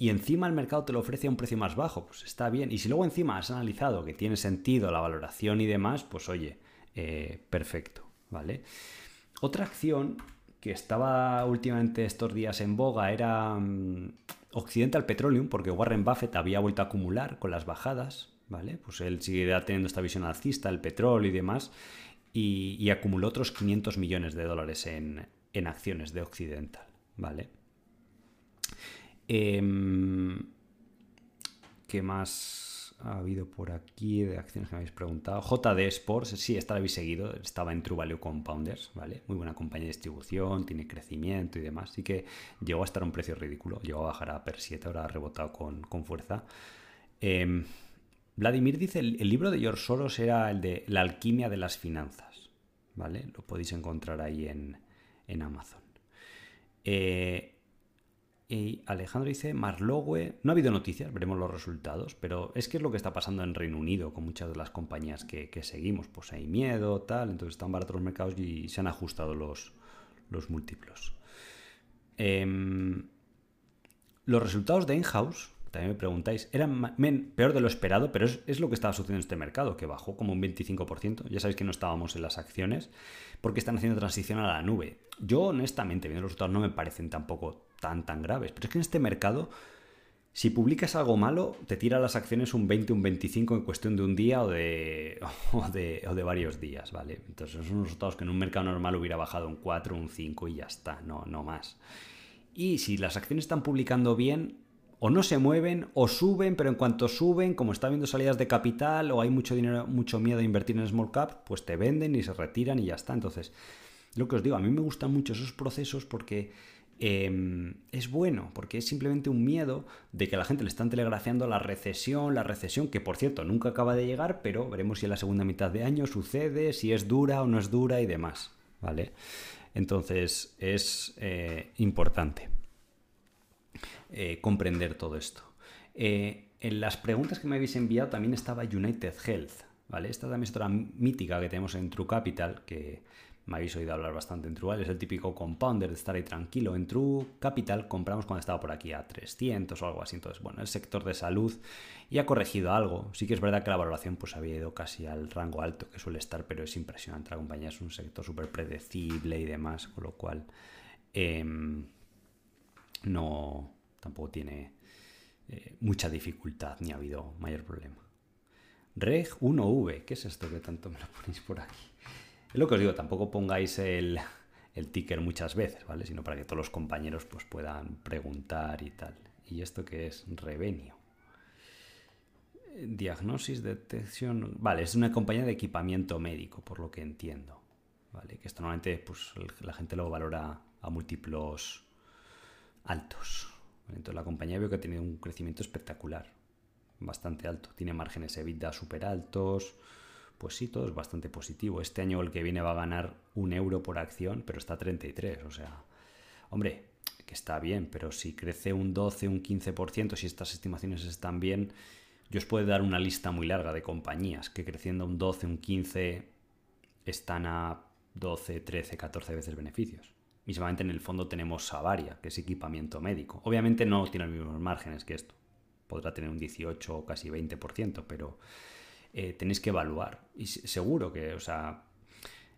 Speaker 1: Y encima el mercado te lo ofrece a un precio más bajo, pues está bien. Y si luego encima has analizado que tiene sentido la valoración y demás, pues oye, eh, perfecto, ¿vale? Otra acción que estaba últimamente estos días en boga era mm, Occidental Petroleum, porque Warren Buffett había vuelto a acumular con las bajadas, ¿vale? Pues él sigue teniendo esta visión alcista, el petróleo y demás, y, acumuló otros 500 millones de dólares en, acciones de Occidental, ¿vale? Em, ¿Qué más? ha habido por aquí de acciones que me habéis preguntado. JD Sports, sí, esta la habéis seguido, estaba en True Value Compounders, ¿vale? Muy buena compañía de distribución, tiene crecimiento y demás. Así que llegó a estar a un precio ridículo, llegó a bajar a per 7, ahora ha rebotado con, fuerza. Em, Vladimir dice, el, libro de George Soros era el de La alquimia de las finanzas, ¿vale? Lo podéis encontrar ahí en, en Amazon. Eh, y Alejandro dice, Marlowe, no ha habido noticias, veremos los resultados, pero es que es lo que está pasando en Reino Unido con muchas de las compañías que, seguimos, pues hay miedo, tal, entonces están baratos los mercados y se han ajustado los, los múltiplos. Em, los resultados de in-house, también me preguntáis, eran peor de lo esperado, pero es, es, lo que estaba sucediendo en este mercado, que bajó como un 25%. Ya sabéis que no estábamos en las acciones porque están haciendo transición a la nube. Yo, honestamente, viendo los resultados, no me parecen tampoco tan, tan graves. Pero es que en este mercado, si publicas algo malo, te tira las acciones un 20, un 25 en cuestión de un día (laughs) o de, o de, varios días, ¿vale? Entonces son resultados que en un mercado normal hubiera bajado un 4, un 5 y ya está, no, no más. Y si las acciones están publicando bien, o no se mueven, o suben, pero en cuanto suben, como está habiendo salidas de capital, o hay mucho dinero, mucho miedo a invertir en small cap, pues te venden y se retiran y ya está. Entonces, lo que os digo, a mí me gustan mucho esos procesos porque Em, es bueno, porque es simplemente un miedo de que la gente le están telegrafiando la recesión, la recesión, que por cierto nunca acaba de llegar, pero veremos si en la segunda mitad de año sucede, si es dura o no es dura y demás, ¿vale? Entonces es eh, importante eh, comprender todo esto. Eh, en las preguntas que me habéis enviado también estaba United Health, ¿vale? Esta también es otra mítica que tenemos en True Capital, que me habéis oído hablar bastante en True, es el típico compounder de estar ahí tranquilo. En True Capital compramos cuando estaba por aquí a 300 o algo así. Entonces, bueno, el sector de salud y ha corregido algo. Sí que es verdad que la valoración pues había ido casi al rango alto que suele estar, pero es impresionante. La compañía es un sector súper predecible y demás, con lo cual em, no tampoco tiene eh, mucha dificultad ni ha habido mayor problema. Reg 1V, ¿qué es esto que tanto me lo ponéis por aquí? Es lo que os digo, tampoco pongáis el, ticker muchas veces, ¿vale? Sino para que todos los compañeros pues, puedan preguntar y tal. ¿Y esto qué es? Revenio. Diagnosis, detección. Vale, es una compañía de equipamiento médico, por lo que entiendo. ¿Vale? Que esto normalmente pues, la gente lo valora a múltiplos altos. Entonces la compañía veo que ha tenido un crecimiento espectacular. Bastante alto. Tiene márgenes EBITDA súper altos pues sí, todo es bastante positivo. Este año el que viene va a ganar un euro por acción, pero está a 33. O sea, hombre, que está bien, pero si crece un 12, un 15%, si estas estimaciones están bien, yo os puedo dar una lista muy larga de compañías que creciendo un 12, un 15 están a 12, 13, 14 veces beneficios. Mismamente en el fondo tenemos Savaria, que es equipamiento médico. Obviamente no tiene los mismos márgenes que esto. Podrá tener un 18 o casi 20%, pero eh, tenéis que evaluar. Y seguro que, o sea,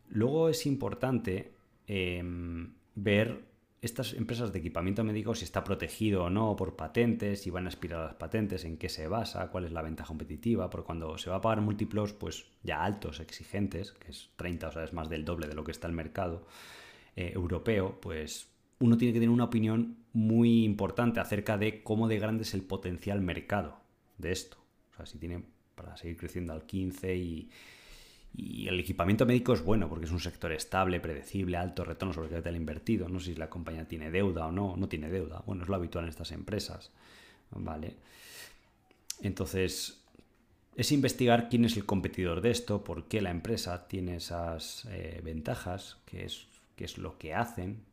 Speaker 1: luego es importante em, ver estas empresas de equipamiento médico, si está protegido o no por patentes, si van a aspirar a las patentes, en qué se basa, cuál es la ventaja competitiva, porque cuando se va a pagar múltiplos, pues ya altos, exigentes, que es 30, o sea, es más del doble de lo que está el mercado eh, europeo, pues uno tiene que tener una opinión muy importante acerca de cómo de grande es el potencial mercado de esto. O sea, si tiene para seguir creciendo al 15 y, y el equipamiento médico es bueno porque es un sector estable, predecible, alto retorno sobre capital invertido. No sé si la compañía tiene deuda o no, no tiene deuda. Bueno, es lo habitual en estas empresas. ¿Vale? Entonces, es investigar quién es el competidor de esto, por qué la empresa tiene esas eh, ventajas, qué es, qué es lo que hacen.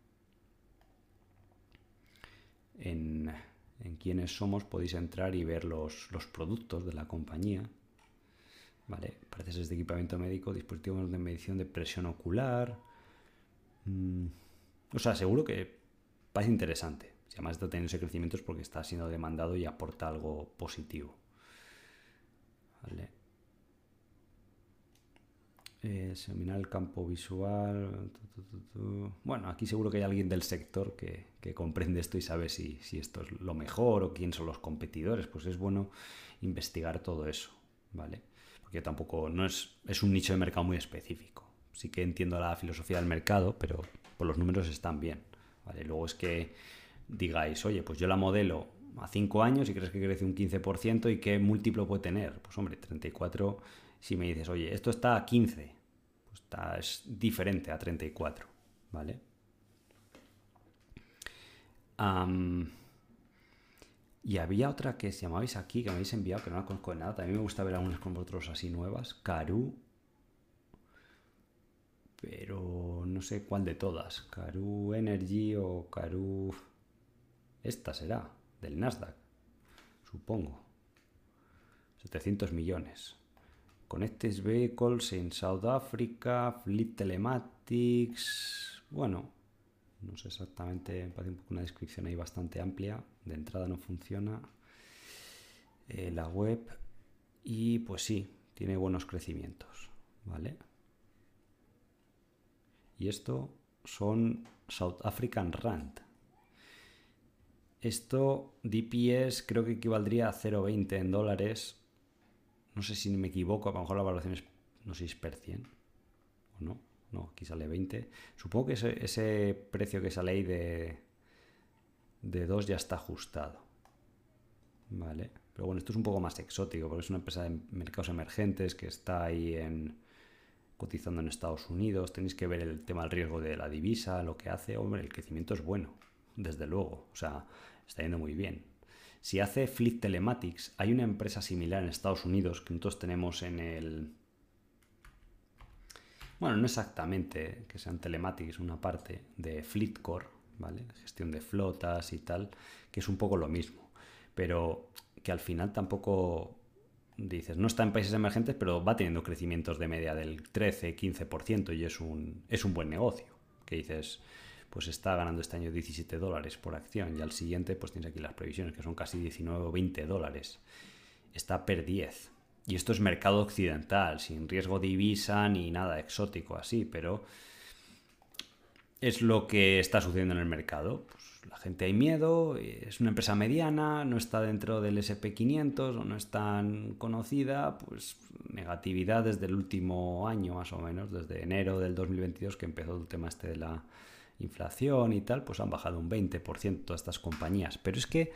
Speaker 1: En, en quiénes somos podéis entrar y ver los, los productos de la compañía. ¿vale? Parece ser de equipamiento médico, dispositivos de medición de presión ocular. Mm, o sea, seguro que parece interesante. Si además está teniendo ese crecimiento es porque está siendo demandado y aporta algo positivo. ¿Vale? Eh, el campo visual. Bueno, aquí seguro que hay alguien del sector que, comprende esto y sabe si, esto es lo mejor o quién son los competidores. Pues es bueno investigar todo eso, ¿vale? que tampoco no es, es un nicho de mercado muy específico. Sí que entiendo la filosofía del mercado, pero por los números están bien. ¿vale? Luego es que digáis, oye, pues yo la modelo a 5 años y crees que crece un 15% y qué múltiplo puede tener. Pues hombre, 34, si me dices, oye, esto está a 15, pues está, es diferente a 34, ¿vale? Y había otra que se llamabais aquí, que me habéis enviado, que no la conozco de nada. También me gusta ver algunas con vosotros así nuevas. Caru. Pero no sé cuál de todas. Caru Energy o Caru... Esta será, del Nasdaq. Supongo. 700 millones. Connected Vehicles en South Africa, Fleet Telematics. Bueno, no sé exactamente, me parece una descripción ahí bastante amplia. De entrada no funciona. Eh, la web. Y pues sí, tiene buenos crecimientos. ¿Vale? Y esto son South African Rand. Esto, DPS, creo que equivaldría a 0,20 en dólares. No sé si me equivoco, a lo mejor la valoración es, no sé si es per 100 o no. No, aquí sale 20. Supongo que ese, precio que sale ahí de, de 2 ya está ajustado. Vale. Pero bueno, esto es un poco más exótico porque es una empresa de mercados emergentes que está ahí en, cotizando en Estados Unidos. Tenéis que ver el tema del riesgo de la divisa, lo que hace. Hombre, el crecimiento es bueno, desde luego. O sea, está yendo muy bien. Si hace Fleet Telematics, hay una empresa similar en Estados Unidos que nosotros tenemos en el, bueno, no exactamente que sean telematics, una parte de FleetCore, ¿vale? Gestión de flotas y tal, que es un poco lo mismo, pero que al final tampoco dices, no está en países emergentes, pero va teniendo crecimientos de media del 13, 15% y es un, es un buen negocio. Que dices, pues está ganando este año 17 dólares por acción y al siguiente pues tienes aquí las previsiones que son casi 19 o 20 dólares. Está per 10. Y esto es mercado occidental, sin riesgo de divisa ni nada exótico así, pero es lo que está sucediendo en el mercado. Pues la gente hay miedo, es una empresa mediana, no está dentro del SP500 o no es tan conocida, pues negatividad desde el último año más o menos, desde enero del 2022 que empezó el tema este de la inflación y tal, pues han bajado un 20% todas estas compañías. Pero es que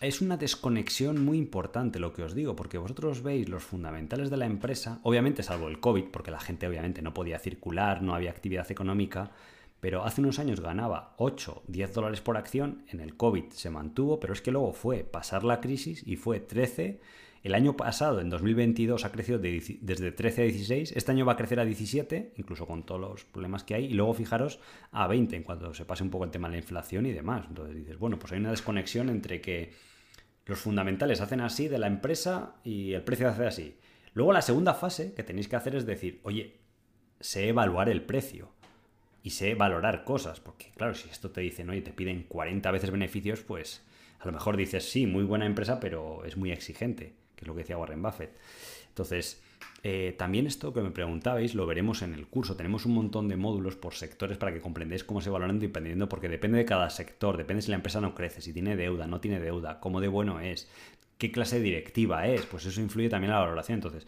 Speaker 1: es una desconexión muy importante lo que os digo, porque vosotros veis los fundamentales de la empresa, obviamente salvo el COVID, porque la gente obviamente no podía circular, no había actividad económica, pero hace unos años ganaba 8, 10 dólares por acción, en el COVID se mantuvo, pero es que luego fue pasar la crisis y fue 13. El año pasado, en 2022, ha crecido desde 13 a 16. Este año va a crecer a 17, incluso con todos los problemas que hay. Y luego, fijaros, a 20 en cuanto se pase un poco el tema de la inflación y demás. Entonces dices, bueno, pues hay una desconexión entre que los fundamentales hacen así de la empresa y el precio hace así. Luego la segunda fase que tenéis que hacer es decir, oye, sé evaluar el precio y sé valorar cosas, porque claro, si esto te dicen, oye, te piden 40 veces beneficios, pues a lo mejor dices, sí, muy buena empresa, pero es muy exigente. Es lo que decía Warren Buffett. Entonces, eh, también esto que me preguntabais lo veremos en el curso. Tenemos un montón de módulos por sectores para que comprendáis cómo se valoran dependiendo, porque depende de cada sector, depende si la empresa no crece, si tiene deuda, no tiene deuda, cómo de bueno es, qué clase de directiva es, pues eso influye también en la valoración. Entonces,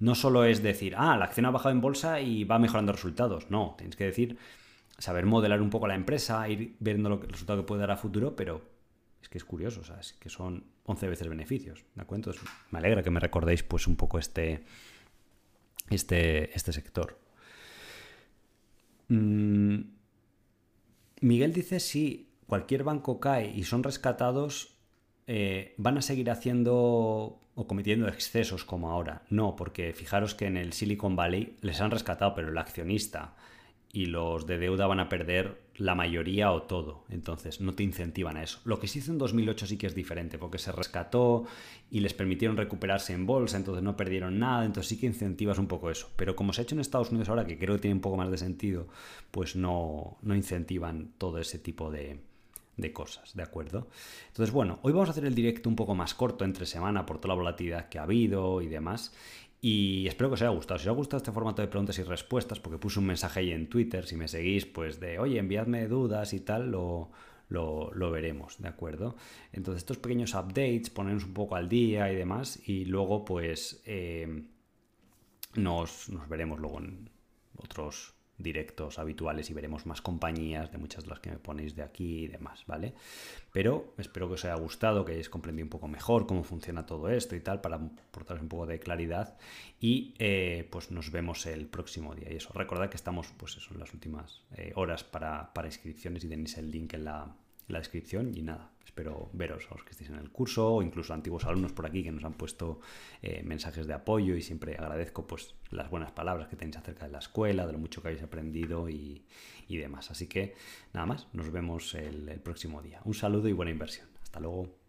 Speaker 1: no solo es decir, ah, la acción ha bajado en bolsa y va mejorando resultados. No, tienes que decir, saber modelar un poco la empresa, ir viendo lo que, el resultado que puede dar a futuro, pero es que es curioso, o sea, es que son 11 veces beneficios, ¿de acuerdo? me alegra que me recordéis pues un poco este, este, este sector. Mm, Miguel dice si cualquier banco cae y son rescatados, eh, van a seguir haciendo o cometiendo excesos como ahora. No, porque fijaros que en el Silicon Valley les han rescatado, pero el accionista y los de deuda van a perder la mayoría o todo. Entonces, no te incentivan a eso. Lo que se hizo en 2008 sí que es diferente, porque se rescató y les permitieron recuperarse en bolsa, entonces no perdieron nada, entonces sí que incentivas un poco eso. Pero como se ha hecho en Estados Unidos ahora, que creo que tiene un poco más de sentido, pues no, no incentivan todo ese tipo de, de cosas, ¿de acuerdo? Entonces, bueno, hoy vamos a hacer el directo un poco más corto entre semana por toda la volatilidad que ha habido y demás. Y espero que os haya gustado. Si os ha gustado este formato de preguntas y respuestas, porque puse un mensaje ahí en Twitter, si me seguís, pues de, oye, enviadme dudas y tal, lo, lo, veremos, ¿de acuerdo? Entonces, estos pequeños updates, ponernos un poco al día y demás, y luego, pues, eh, nos, nos veremos luego en otros directos habituales y veremos más compañías de muchas de las que me ponéis de aquí y demás, ¿vale? Pero espero que os haya gustado, que hayáis comprendido un poco mejor cómo funciona todo esto y tal, para aportaros un poco de claridad y eh, pues nos vemos el próximo día. Y eso, recordad que estamos pues eso, en las últimas eh, horas para, para inscripciones y tenéis el link en la, la descripción y nada, espero veros a los que estéis en el curso o incluso antiguos alumnos por aquí que nos han puesto eh, mensajes de apoyo y siempre agradezco pues las buenas palabras que tenéis acerca de la escuela, de lo mucho que habéis aprendido y, demás. Así que nada más, nos vemos el próximo día. Un saludo y buena inversión. Hasta luego.